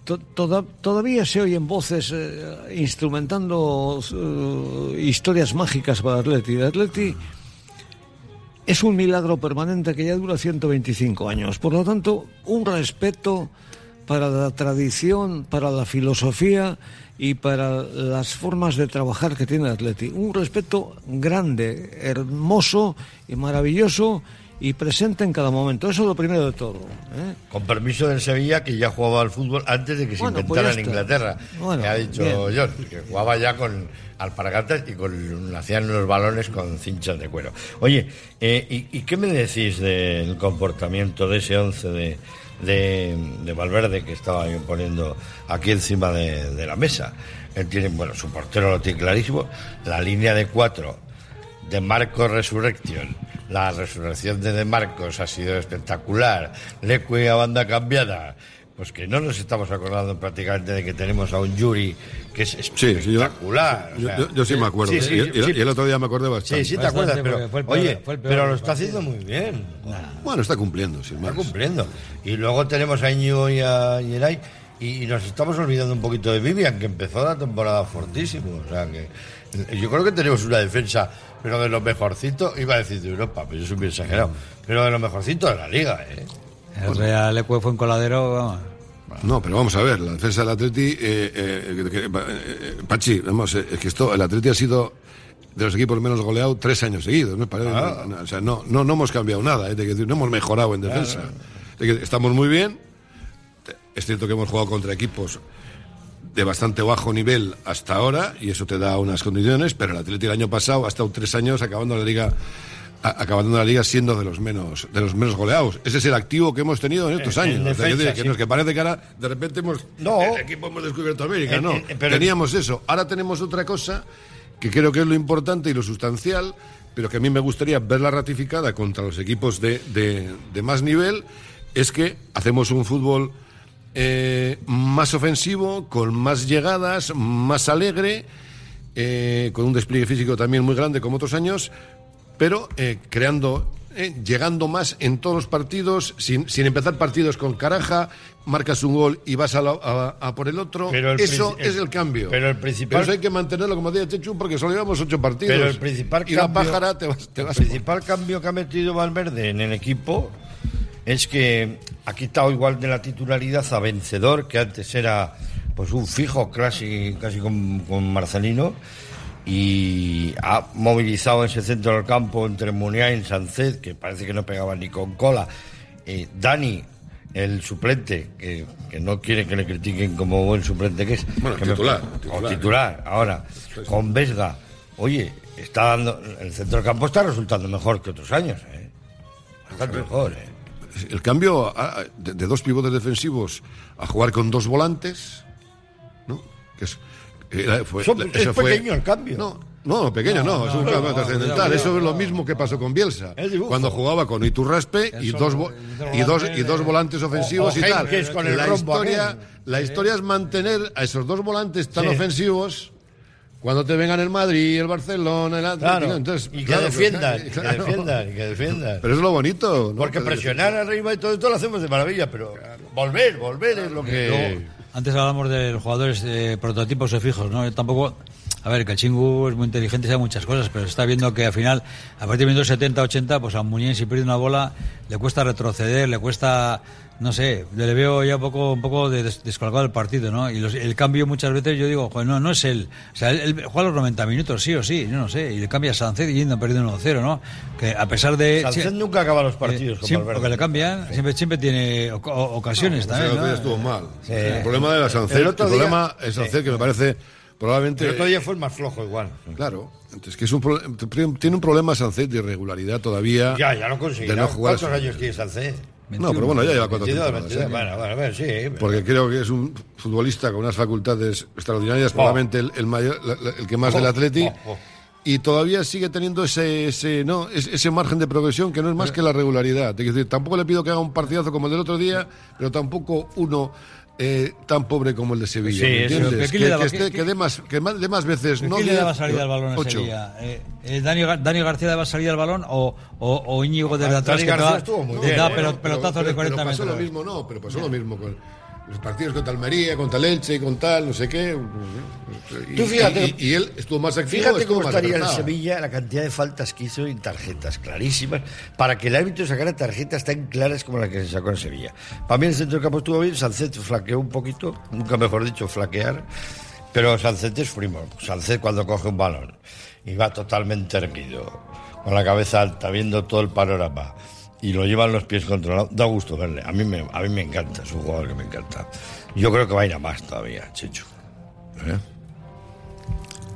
to- toda- todavía se oyen voces eh, instrumentando eh, historias mágicas para Atleti. Atleti es un milagro permanente que ya dura 125 años. Por lo tanto, un respeto para la tradición, para la filosofía y para las formas de trabajar que tiene Atleti. Un respeto grande, hermoso y maravilloso y presente en cada momento. Eso es lo primero de todo. ¿eh? Con permiso del Sevilla, que ya jugaba al fútbol antes de que se Bueno, pues inventara en. Inglaterra. Bueno, que ha dicho bien. John, que jugaba ya con alpargatas y con hacían los balones con cinchas de cuero. Oye, eh, ¿y, y qué me decís del comportamiento de ese once de, de, de Valverde que estaba yo poniendo aquí encima de, de la mesa? Él tiene, bueno, su portero lo tiene clarísimo, la línea de cuatro de Marcos Resurrection. La resurrección de De Marcos ha sido espectacular. Leque a banda cambiada. Pues que no nos estamos acordando prácticamente de que tenemos a un Yuri que es Sí, sí, yo, espectacular. o yo- sea, yo- yo sí me acuerdo. sí, sí, y, y- sí. y el otro día me acordé bastante. Sí, sí te Bastante, acuerdas, pero porque fue el peor- oye, fue el peor pero lo está haciendo muy bien. Bueno, está cumpliendo, sin Está más. cumpliendo. Y luego tenemos a Íñigo y a Yeray y, y nos estamos olvidando un poquito de Vivian, que empezó la temporada fortísimo. O sea que yo creo que tenemos una defensa, pero de lo mejorcito, iba a decir de Europa, pero yo soy muy exagerado, pero de lo mejorcito de la liga, ¿eh? El Real Ecue fue un coladero, vamos. No, pero vamos a ver, la defensa del Atleti, eh, eh, que- eh, Pachi, vamos, eh, es que esto, el Atleti ha sido de los equipos menos goleados tres años seguidos, ¿no? Parece- Ah. no, o sea, no, no, no hemos cambiado nada, eh, de que no hemos mejorado en defensa. De que estamos muy bien, es cierto que hemos jugado contra equipos de bastante bajo nivel hasta ahora y eso te da unas condiciones, pero el Atleti el año pasado ha estado tres años acabando la liga acabando la liga siendo de los menos de los menos goleados. Ese es el activo que hemos tenido en estos En- en años. O sea, defensa, que, sí. nos- que parece que ahora de repente hemos No. el equipo hemos descubierto América, Eh, no. eh, pero- Teníamos eso. Ahora tenemos otra cosa que creo que es lo importante y lo sustancial, pero que a mí me gustaría verla ratificada contra los equipos de, de- de más nivel, es que hacemos un fútbol eh, más ofensivo, con más llegadas, más alegre, eh, con un despliegue físico también muy grande como otros años, pero eh, creando, llegando más en todos los partidos, sin, sin empezar partidos con caraja, marcas un gol y vas a, la- a- a por el otro. Pero el eso es el cambio. pero el principal- Pero eso hay que mantenerlo, como decía Chechu, porque solo llevamos ocho partidos. Pero el principal y cambio, la pájara te vas, te el vas principal cambio que ha metido Valverde en el equipo es que ha quitado igual de la titularidad a Vencedor, que antes era pues un fijo casi, casi con, con Marcelino, y ha movilizado ese centro del campo entre Muniain y Sancet, que parece que no pegaba ni con cola. Eh, Dani, el suplente, que, que no quiere que le critiquen como buen suplente que es. Bueno, que me- titular, o titular. titular, ahora, con Vesga. Oye, está dando, el centro del campo está resultando mejor que otros años, ¿eh? Bastante mejor, ¿eh? El cambio de, de dos pivotes defensivos a jugar con dos volantes, ¿no? Que es, era- fue- Son- eso es fue- pequeño el cambio. No, no, pequeño no, es un cambio trascendental. Eso es lo mismo que pasó con Bielsa, cuando jugaba con Iturraspe y dos, y dos y dos volantes ofensivos o y tal. Henkes con el la historia, aquel. la historia es mantener a esos dos volantes tan Sí. ofensivos. Cuando te vengan el Madrid, el Barcelona, el Atlético, Claro, entonces, y que claro, defiendan, claro. que defiendan, que defiendan. Pero es lo bonito, ¿no? Porque Que- presionar arriba y todo esto lo hacemos de maravilla, pero volver, volver es lo que... Antes hablamos de los jugadores de prototipos o fijos, ¿no? Yo tampoco. A ver, que el Chingu es muy inteligente y sabe muchas cosas, pero se está viendo que al final, a partir de minutos 70, 80, pues a Muñiz si pierde una bola, le cuesta retroceder, le cuesta, no sé, le veo ya un poco, un poco de des- descolgado el partido, ¿no? Y los- el cambio muchas veces yo digo, joder, no, no es él. O sea, él, él juega los 90 minutos, sí o sí, yo no sé, y le cambia a Sánchez yendo perdiendo 1-0, ¿no? Que a pesar de. Sánchez sí, nunca acaba los partidos eh, siempre, porque le cambian, siempre, siempre tiene o- ocasiones también. ¿no? estuvo mal. Sí. El problema de la Sancet, El el, día- problema es Sancet que me parece probablemente El otro día fue el más flojo igual. claro, entonces que es un pro- tiene un problema Sancet de irregularidad todavía. Ya, ya no jugar a ¿Cuántos años tiene No, pero bueno, ya lleva cuatro 22, temporadas. 22, ¿eh? bueno, sí. pero- Porque creo que es un futbolista con unas facultades extraordinarias, probablemente el, el mayor, el que más Oh, del Atleti. oh, oh. Y todavía sigue teniendo ese, ese, no, ese margen de progresión que no es más que la regularidad. Es decir, tampoco le pido que haga un partidazo como el del otro día, pero tampoco uno eh, tan pobre como el de Sevilla. Sí, ¿me eso, entiendes? ¿pero qué Que, daba- que que dé más, que más, veces. ¿Pero no ¿Quién le daba salida al balón a ocho. Sevilla? Eh, eh, Dani, Gar- Dani García daba salida al balón o, o, o Íñigo desde Dani atrás que García daba, estuvo muy que bien, daba ¿eh? pero- Pero- pelotazos pero- de 40 pero pasó metros? lo mismo, no, pero pasó lo mismo con los partidos contra Almería, contra el Elche, con tal, no sé qué. Y, Tú fíjate- y- y- y él estuvo más activo. Fíjate cómo estaría en. Sevilla la cantidad de faltas que hizo en tarjetas clarísimas para que el árbitro sacara tarjetas tan claras como la que se sacó en Sevilla. Para mí el centro del campo estuvo bien, Sancet flaqueó un poquito, nunca mejor dicho flaquear, pero Sancet es primo. Sancet cuando coge un balón y va totalmente erguido, con la cabeza alta, viendo todo el panorama y lo llevan los pies controlados. Da gusto verle. A mí me, a mí me encanta, es un jugador que me encanta. Yo creo que va a ir a más todavía, Checho. ¿Eh?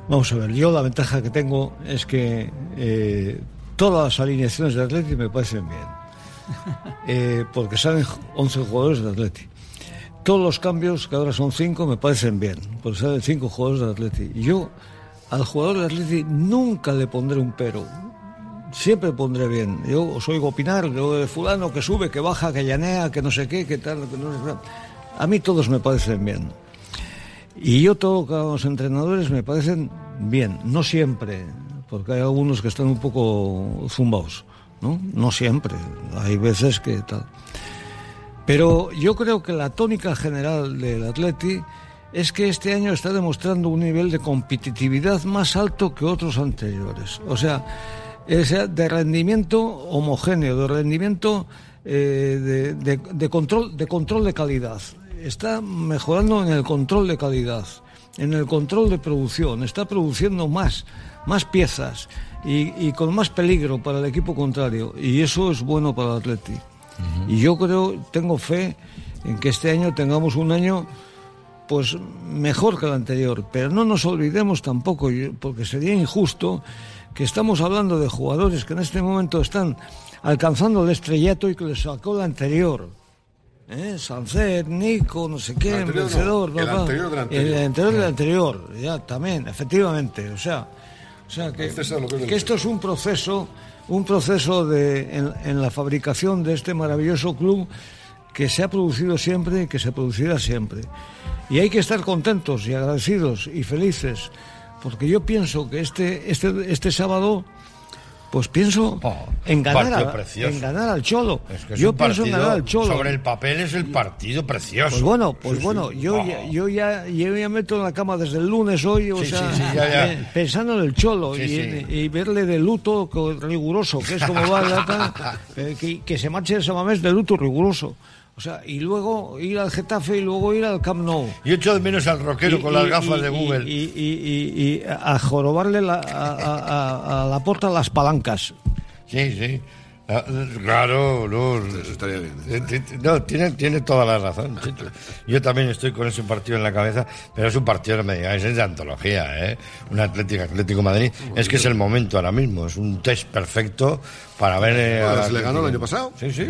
Vamos a ver, yo la ventaja que tengo es que eh, todas las alineaciones de Atleti me parecen bien. Eh, porque salen 11 jugadores de Atleti. Todos los cambios, que ahora son 5, me parecen bien. Porque salen 5 jugadores de Atleti. Y yo al jugador de Atleti nunca le pondré un pero. Siempre pondré bien. Yo os oigo opinar yo de fulano que sube, que baja, que llanea, que no sé qué, que tal, que no sé qué. A mí todos me parecen bien. Y yo todos los entrenadores me parecen bien, no siempre, porque hay algunos que están un poco zumbados, ¿no? No siempre, hay veces que tal. Pero yo creo que la tónica general del Atleti es que este año está demostrando un nivel de competitividad más alto que otros anteriores. O sea, es de rendimiento homogéneo, de rendimiento eh, de, de- de control, de control de calidad. Está mejorando en el control de calidad, en el control de producción, está produciendo más, más piezas y, y con más peligro para el equipo contrario. Y eso es bueno para el Atleti. Y yo creo, tengo fe en que este año tengamos un año pues mejor que el anterior. Pero no nos olvidemos tampoco, porque sería injusto, que estamos hablando de jugadores que en este momento están alcanzando el estrellato y que les sacó el anterior. ¿Eh? Sancet, Nico, no sé El qué, no, vencedor, el anterior del anterior. El anterior del anterior, ya, también, efectivamente. O sea, o sea que esto es un proceso, un proceso de, en, en la fabricación de este maravilloso club que se ha producido siempre y que se producirá siempre. Y hay que estar contentos y agradecidos y felices, porque yo pienso que este, este, este sábado, pues pienso en, ganar a- en ganar al Cholo. Es que es yo pienso en ganar al Cholo. Sobre el papel es el partido precioso. Pues bueno, pues Sí, sí. bueno, yo, Oh. ya, yo ya yo ya meto en la cama desde el lunes hoy, o Sí, sea, ya, ya. eh, pensando en el cholo y, y verle de luto riguroso, que es como va la eh, que, que se marche ese mamés de luto riguroso. O sea, y luego ir al Getafe y luego ir al Camp Nou. Yo echo de menos al rockero Y- con las y- gafas y- de y- Google. Y, y- y- y a jorobarle la- a, a- a- a la porta las palancas. Sí, sí. Ah, Claro, no. Eso estaría bien. Eh, ti- No, tiene, tiene toda la razón. Yo también estoy con ese partido en la cabeza, pero es un partido, no me digáis, es de antología, ¿eh? Un Atlético Atlético Madrid. Es que es el momento ahora mismo, es un test perfecto para ver. eh, Bueno, se le ganó el año pasado. Sí, sí.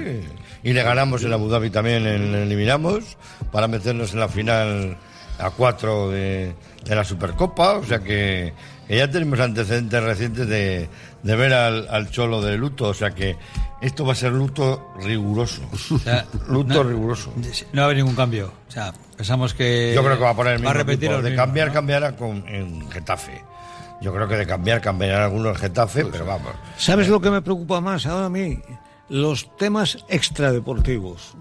Y le ganamos en Abu Dhabi también, en- eliminamos, para meternos en la final a cuatro de, de la Supercopa. O sea que, que ya tenemos antecedentes recientes de, de ver al, al Cholo de luto. O sea que esto va a ser luto riguroso. O sea, luto no- riguroso. No va a haber ningún cambio. O sea, pensamos que. Yo creo que va a poner el mismo repetir equipo. los De mismos, cambiar, ¿no? cambiará con, en Getafe. Yo creo que de cambiar, cambiarán algunos en Getafe, pero vamos. ¿Sabes lo que me preocupa más ahora a mí? Los temas extradeportivos.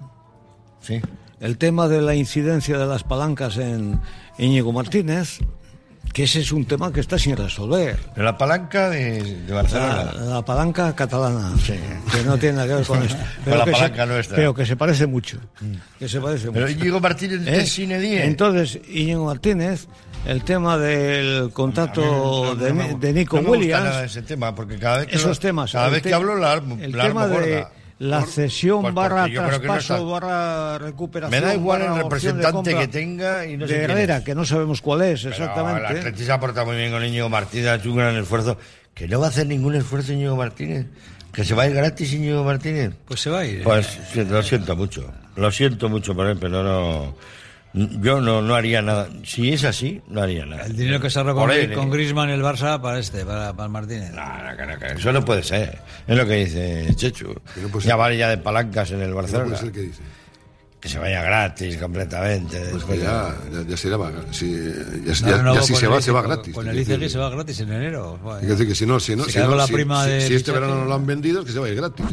Sí. El tema de la incidencia de las palancas en Íñigo Martínez, que ese es un tema que está sin resolver. Pero la palanca de, de Barcelona. La, la palanca catalana, que no tiene nada que ver con esto. Con la palanca se, nuestra. Pero que se parece mucho. Que se parece Pero mucho. Íñigo Martínez ¿Eh? es sine die. Entonces, Íñigo Martínez, el tema del contrato de, de Nico no me gusta Williams. nada ese tema, porque cada vez que esos lo- temas. Cada vez te- que hablo, la, el la tema de. La cesión pues barra no traspaso barra recuperación. Me da igual el representante que tenga y no sé de quién Herrera, es. que no sabemos cuál es Pero exactamente. el Atleti se ha portado muy bien con Íñigo Martínez, ha hecho un gran esfuerzo. Que no va a hacer ningún esfuerzo Íñigo Martínez. Que se va a ir gratis Íñigo Martínez. Pues se va a ir. Pues sí, lo siento mucho. Lo siento mucho por él, pero no. Yo no, no haría nada. Si es así, no haría nada. El dinero que se ahorró Por con, él, con ¿eh? Griezmann el Barça para este, para, para el Martínez. No, no, no, eso no puede ser. Es lo que dice Chechu. No ya vale ya de palancas en el No Barcelona. puede ser que dice. Que se vaya gratis completamente. Pues que ya, ya, ya será. Si, ya, No, ya- no, ya si con se va, se va gratis. Con Hay el que ICG decir. se va gratis en enero. Que decir que si no, si no, Se si, no, si- prima si- de si este verano no lo han vendido, es que se vaya gratis.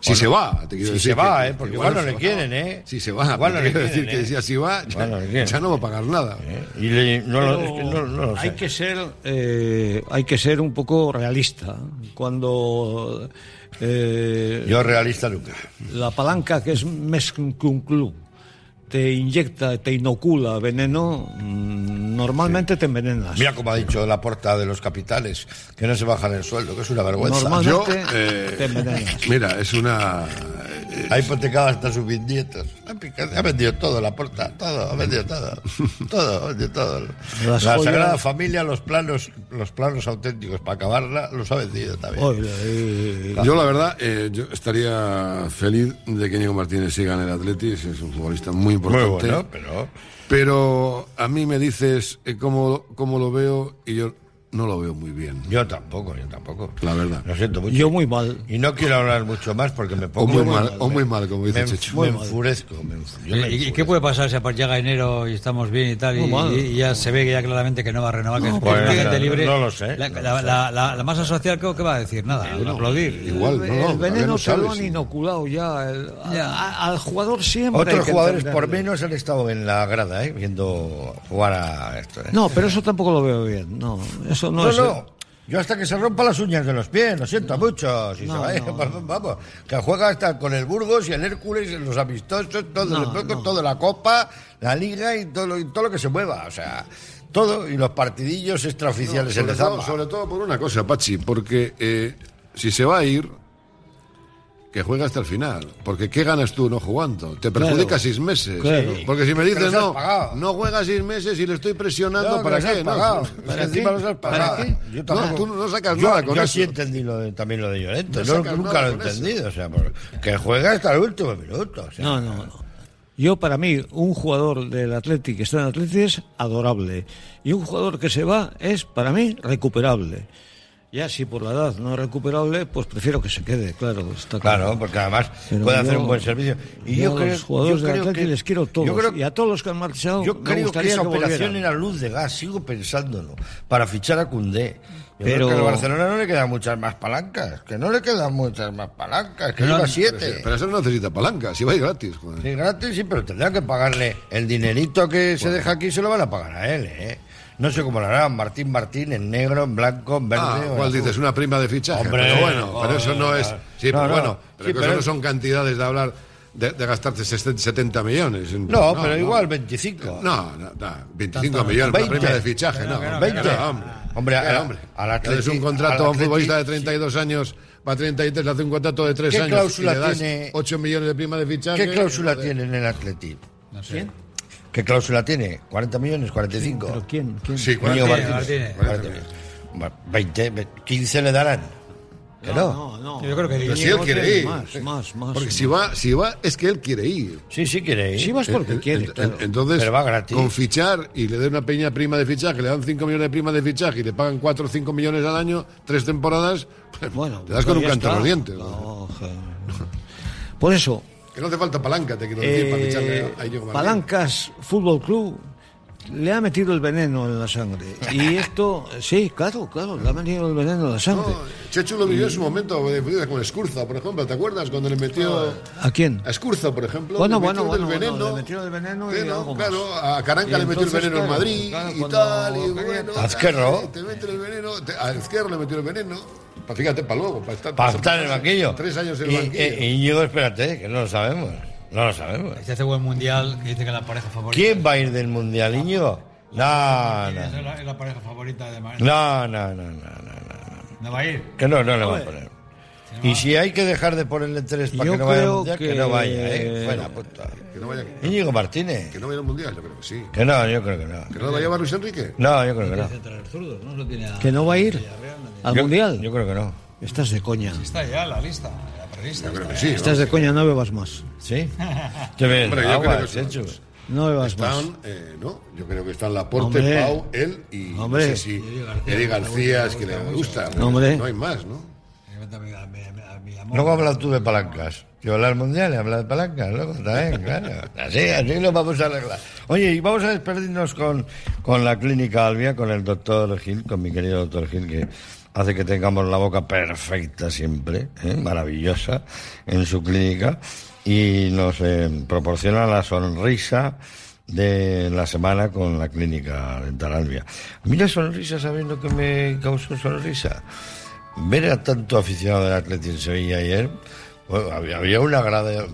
Si se va, te quiero Si decir. se va, que- ¿eh? que Porque igual no se le va. quieren, ¿eh? Si se va, Igual no te le quiero quieren, decir que ¿eh? si así va, ya, no ya va a pagar nada. ¿Eh? Y le- no, lo, Pero es que no, no lo sé. hay que ser eh, hay que ser un poco realista cuando eh, Yo realista nunca. la palanca que es más que un club te inyecta te inocula veneno mm, normalmente te envenenas. Mira como ha dicho la porta de los capitales, que no se bajan el sueldo, que es una vergüenza. Normalmente Yo, eh, te envenenas. Mira, es una. Ha hipotecado hasta sus bisnietos. Ha, vendido todo, la porta, todo, ha vendido todo. Todo, ha vendido todo. La Sagrada Familia, los planos, los planos auténticos para acabarla, los ha vendido también. Oye, eh, Yo, la verdad, eh, yo estaría feliz de que Íñigo Martínez siga en el Atletis. Es un futbolista muy Muy importante. bueno, pero Pero a mí me dices eh, cómo, cómo lo veo y yo no lo veo muy bien. yo tampoco, yo tampoco. La verdad. Lo siento mucho. yo muy mal. Y no quiero hablar mucho más porque me O pongo muy mal, o muy mal, como dice me, Checho. me enfurezco. me enfu- yo me ¿Y, y enfurezco. qué puede pasar si a partir llega enero y estamos bien y tal? Y, Muy mal. y ya se ve que ya claramente que no va a renovar, que es pues, gente no, libre. no lo sé, La, no la- lo sé. la- la- la masa social, ¿qué, qué va a decir? Nada, aplaudir. Igual, no, no, el todavía veneno no te lo han sí. inoculado ya. el- al jugador siempre. Otros que jugadores por menos han estado en la grada, ¿eh? viendo jugar a esto. ¿eh? No, pero eso tampoco lo veo bien. No, eso no, no, es. no. Yo hasta que se rompa las uñas de los pies, lo siento mucho. Si No, se va, ¿eh? no, vamos, que juega hasta con el Burgos y el Hércules, los amistosos, todo, No, todo la Copa, la Liga y todo, y todo lo que se mueva. O sea, todo y los partidillos extraoficiales en el sobre todo por una cosa, Pachi, porque eh, si se va a ir, que juegue hasta el final. Porque ¿qué ganas tú no jugando? Te perjudica Claro. seis meses. Claro. Porque si me dices, no, no juegas seis meses y le estoy presionando, No, que ¿para qué? No, pagado. pues, Es que ¿para encima qué? ¿Para pagado. qué? Yo No, tampoco. tú no sacas yo, nada con yo eso. sí entendí lo de- también lo de Llorente. No Yo nunca lo he eso. entendido. O sea, que juega hasta el último minuto. o sea, No, no, no. Yo, para mí, un jugador del Athletic que está en el Athletic es adorable. Y un jugador que se va es, para mí, recuperable. Ya si por la edad no es recuperable, pues prefiero que se quede, claro. Está Claro, porque además Pero puede yo- hacer un buen servicio. Y yo, creo, los jugadores yo Athletic que, les quiero todos. Yo creo, y a todos los que han marchado, yo me creo que esa que operación era luz de gas, sigo pensándolo, para fichar a Cundé. Yo Pero- creo que al Barcelona no le quedan muchas más palancas, que no le quedan muchas más palancas, que lleva siete. Pero eso no necesita palanca, si va a ir gratis. joder. Sí, gratis, sí, pero tendrán que pagarle el dinerito que se deja aquí, se lo van a pagar a él, ¿eh? No sé cómo lo harán, Martín Martín, en negro, en blanco, en verde. Ah, ¿cuál dices? Una prima de fichaje. Hombre, pero bueno, pero eso no es. Sí, no, pero no. bueno, pero Sí, pero eso no son cantidades de hablar de, de gastarte 70 millones. No, pero igual 25. No, no, no, 25 millones, una 20. prima de fichaje, no. Que no, no, 20. no, hombre. Hombre, ¿Qué, a- hombre? Atleti- un contrato a un futbolista de Atleti, 32 años, va a 33, le hace un contrato de 3 ¿Qué años cláusula y le das tiene- 8 millones de prima de fichaje. ¿Qué cláusula joder. tiene en el Atleti? No sé. ¿Qué cláusula tiene? ¿40 millones? ¿45? ¿Pero quién? quién? Sí, Íñigo 40 Martínez. Martínez. 40 millones. Bueno, 20, ve- 15 le darán. ¿Que no? No, no. Yo creo que Pero si él quiere tiene ir. Más, más, más. Porque si va, si va, es que él quiere ir. Sí, sí quiere ir. Si vas porque Eh, quiere, eh, claro. Entonces, Pero va gratis. con fichar y le den una pequeña prima de fichaje, le dan 5 millones de prima de fichaje y le pagan 4 o 5 millones al año, tres temporadas, pues, Bueno, te das con pues un canto está. los dientes. ¿no? No. Por eso, Que no hace falta palanca, te quiero decir, para eh, ficharle a Íñigo. Palancas Fútbol Club le ha metido el veneno en la sangre. Y esto, sí, claro, claro, le ha metido el veneno en la sangre. No, Chechu lo vivió en su momento futbolista con Escurza, por ejemplo. ¿Te acuerdas cuando le metió ¿A quién? a Escurza, por ejemplo? Bueno, le bueno, metió bueno, el veneno? le metió el veneno y algo más. Claro, a Caranca le metió el veneno en Madrid claro, y tal, y bueno. A Ezquerro. Te meten el veneno, te- a Izquierdo le metió el veneno. Pa- Fíjate, para luego, para estar, Para estar en el banquillo. Tres años en el Y- banquillo. eh, Íñigo, espérate, que no lo sabemos. No lo sabemos. Este hace buen mundial, que dice que es la pareja favorita. ¿Quién va a ir del Mundial, Íñigo? No, no. la, es la pareja favorita de Mar- No, no, no, no, no, no. ¿No va a ir? Que no, no le va a poner. Y si hay que dejar de ponerle tres para Yo que no vaya al mundial, que... que- no vaya, ¿eh? Fuera, puta. Que no vaya, Íñigo Martínez. que no vaya al mundial, yo creo que sí. Que no, yo creo que no. ¿Que no lo va a llevar Luis Enrique? No, yo creo que no. ¿Que no va a ir al Yo- Mundial? Yo creo que no. Estás de coña. Está ya la lista, la. Yo creo que sí. ¿no? Estás de coña, no bebas más. ¿Sí? Qué bien. Hombre, yo creo que sí. Chechu. No bebas más. Están, eh, no, yo creo que están Laporte, Hombre. Pau, él y Hombre. no sé si Eric García es que le gusta. ¿no? Hombre. No hay más, ¿no? A mi- a mi- a mi amor. Luego hablas tú de palancas. Yo hablar mundial y hablar de palancas, luego también, claro. Así, así lo vamos a arreglar. Oye, y vamos a despedirnos con, con la clínica Albia, con el doctor Gil, con mi querido doctor Gil, que hace que tengamos la boca perfecta siempre, ¿eh? maravillosa, en su clínica, y nos eh, proporciona la sonrisa de la semana con la clínica dental Albia. A mí la sonrisa, ¿sabéis lo que me causó sonrisa? Ver a tanto aficionado del Atleti en Sevilla ayer, bueno, había, una grada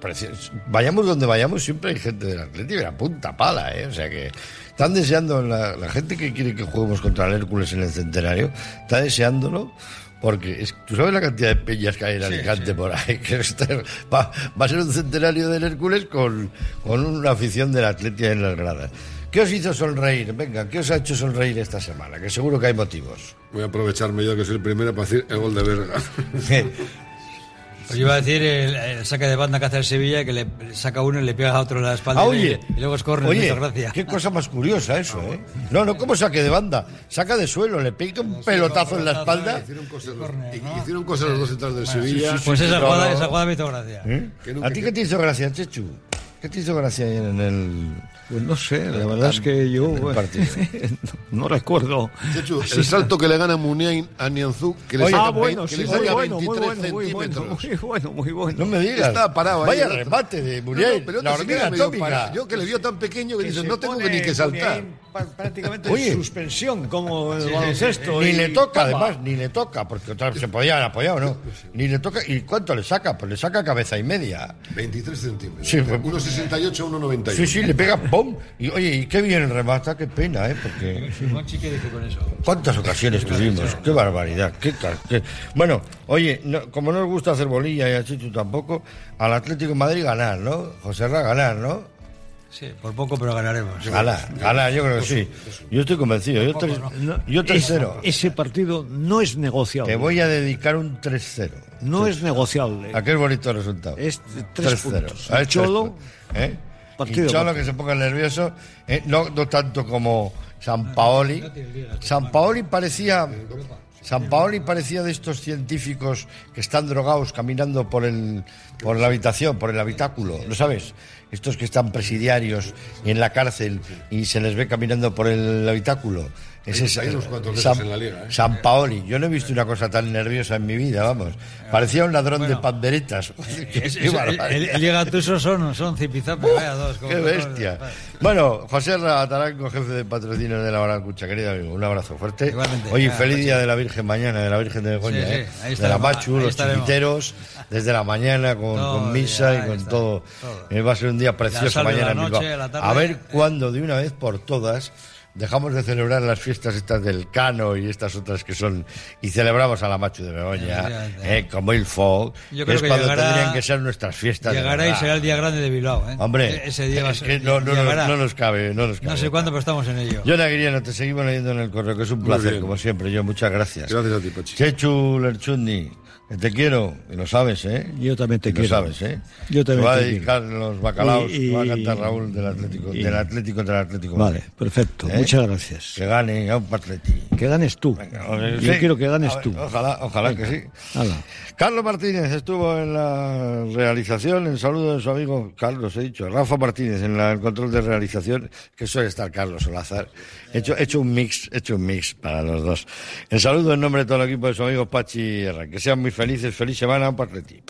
preciosa. Vayamos donde vayamos, siempre hay gente del Atleti, era punta pala, ¿eh? O sea que están deseando, la, la gente que quiere que juguemos contra el Hércules en el centenario, está deseándolo. Porque es- tú sabes la cantidad de peñas que hay en Alicante por ahí. Que va, va a ser un centenario del Hércules con, con una afición del Atletia en las gradas. ¿Qué os hizo sonreír? Venga, ¿qué os ha hecho sonreír esta semana? Que seguro que hay motivos. Voy a aprovecharme yo que soy el primero para decir el gol de Berga. Pues iba a decir el, el saque de banda que hace el Sevilla, que le saca uno y le pega a otro en la espalda. Ah, y, oye, y luego es córner, oye, me hizo gracia. qué cosa más curiosa eso, ¿eh? No, no, ¿cómo saque de banda? Saca de suelo, le pega un pelotazo en la espalda. Hicieron cosas, los, y- hicieron cosas los dos centrales del Sevilla. Pues esa jugada, esa jugada me hizo gracia. ¿Eh? ¿A ti qué te hizo gracia, Chechu? ¿Qué te hizo gracia ayer en el, Pues no sé, la verdad es que yo no, no recuerdo. Chechu, el salto que le gana Muniain a Nianzú, que le Oye, saca, ah, bueno, vein- que sí, le muy saca bueno, muy 23 bueno, muy bueno, centímetros. muy bueno, muy bueno. No me digas. Estaba parado ahí Vaya remate de No, Muriel, no, pero la hormiga atómica. Yo que le vio tan pequeño que dices, se no tengo ni que saltar. Muniain prácticamente Oye. en suspensión, como el baloncesto. Ni y le toca, toma. además, ni le toca, porque otra vez se podía haber apoyado, ¿no? Ni le toca. ¿Y cuánto le saca? Pues le saca cabeza y media. 23 centímetros. Sí, pues- 1,68 a 1,91. Sí, sí, le pega ¡pum! Y oye, y qué bien remata, qué pena, ¿eh? Porque. Monchi, ¿qué dice con eso? ¿Cuántas ocasiones tuvimos? ¡Qué barbaridad! Qué, Bueno, oye, no- como no nos gusta hacer bolilla y a Chichu tampoco, al Atlético de Madrid ganar, ¿no? José Ra ganar, ¿no? Sí, por poco, pero ganaremos. Ganar, ganar, yo creo que sí. Yo estoy convencido. Yo, tres- No, yo es- 3-0. Ese partido no es negociable. Te voy a dedicar un 3-0. No es negociable. Aquel bonito resultado. Es tres 3-0. puntos. A ver, Cholo, ¿eh? partido Y Cholo por- que se ponga nervioso, ¿eh? no, no tanto como San Paoli. San Paoli parecía. San Paoli parecía de estos científicos que están drogados caminando por el por la habitación, por el habitáculo, ¿lo sabes? Estos que están presidiarios en la cárcel y se les ve caminando por el habitáculo. Ese es hay unos cuantos de San, en la liga, ¿eh? San Paoli. Yo no he visto una cosa tan nerviosa en mi vida, vamos. Parecía un ladrón de panderetas. Qué- Es- qué barbaridad. el, el Liga Tuso son, son zipizape, vaya dos. como ¡Qué bestia! Bueno, José Ataranco, jefe de patrocinio de la Baracucha, querido amigo, un abrazo fuerte. Igualmente. Oye, feliz Pachi. día de la Virgen mañana, de la Virgen de Begoña, Sí, sí, ¿eh? de la Machu, los chiquiteros, desde la mañana con, Todo con el misa y con está, todo. todo. Eh, va a ser un día precioso mañana en Bilbao. a ver eh. cuándo, de una vez por todas, dejamos de celebrar las fiestas estas del Cano y estas otras que son... Y celebramos a la Machu de Begoña, eh, como el Fog, Yo que creo es que cuando llegará- tendrían que ser nuestras fiestas. de Llegará y será el día grande de Bilbao. ¿eh? Hombre, E- ese día va a es ser- que no, no, no, nos cabe, no nos cabe. No sé cuándo, pero estamos en ello. John Aguiriano, te seguimos leyendo en el correo, que es un placer, como siempre. Yo, muchas gracias. Gracias a ti, Pachi. Chechu Lerchundi, te quiero, y lo sabes, ¿eh? Yo también te Y quiero. Lo sabes, ¿eh? Yo también Te va a te dedicar los bacalaos, Y- va a cantar Raúl del Atlético, y- del Atlético del Atlético. Vale, perfecto. ¿Eh? Muchas gracias. Que gane a un Atleti. Que ganes tú. Venga, Yo sí. quiero que ganes A ver, tú. Ojalá, ojalá que sí. Hala. Carlos Martínez estuvo en la realización, en saludo de su amigo Carlos, he dicho, Rafa Martínez en la- el control de realización, que suele estar Carlos Solazar. He hecho, he hecho un mix, he hecho un mix para los dos. El saludo en nombre de todo el equipo de su amigo Pachi Herrán. Que sean muy felices, feliz semana, un Atleti.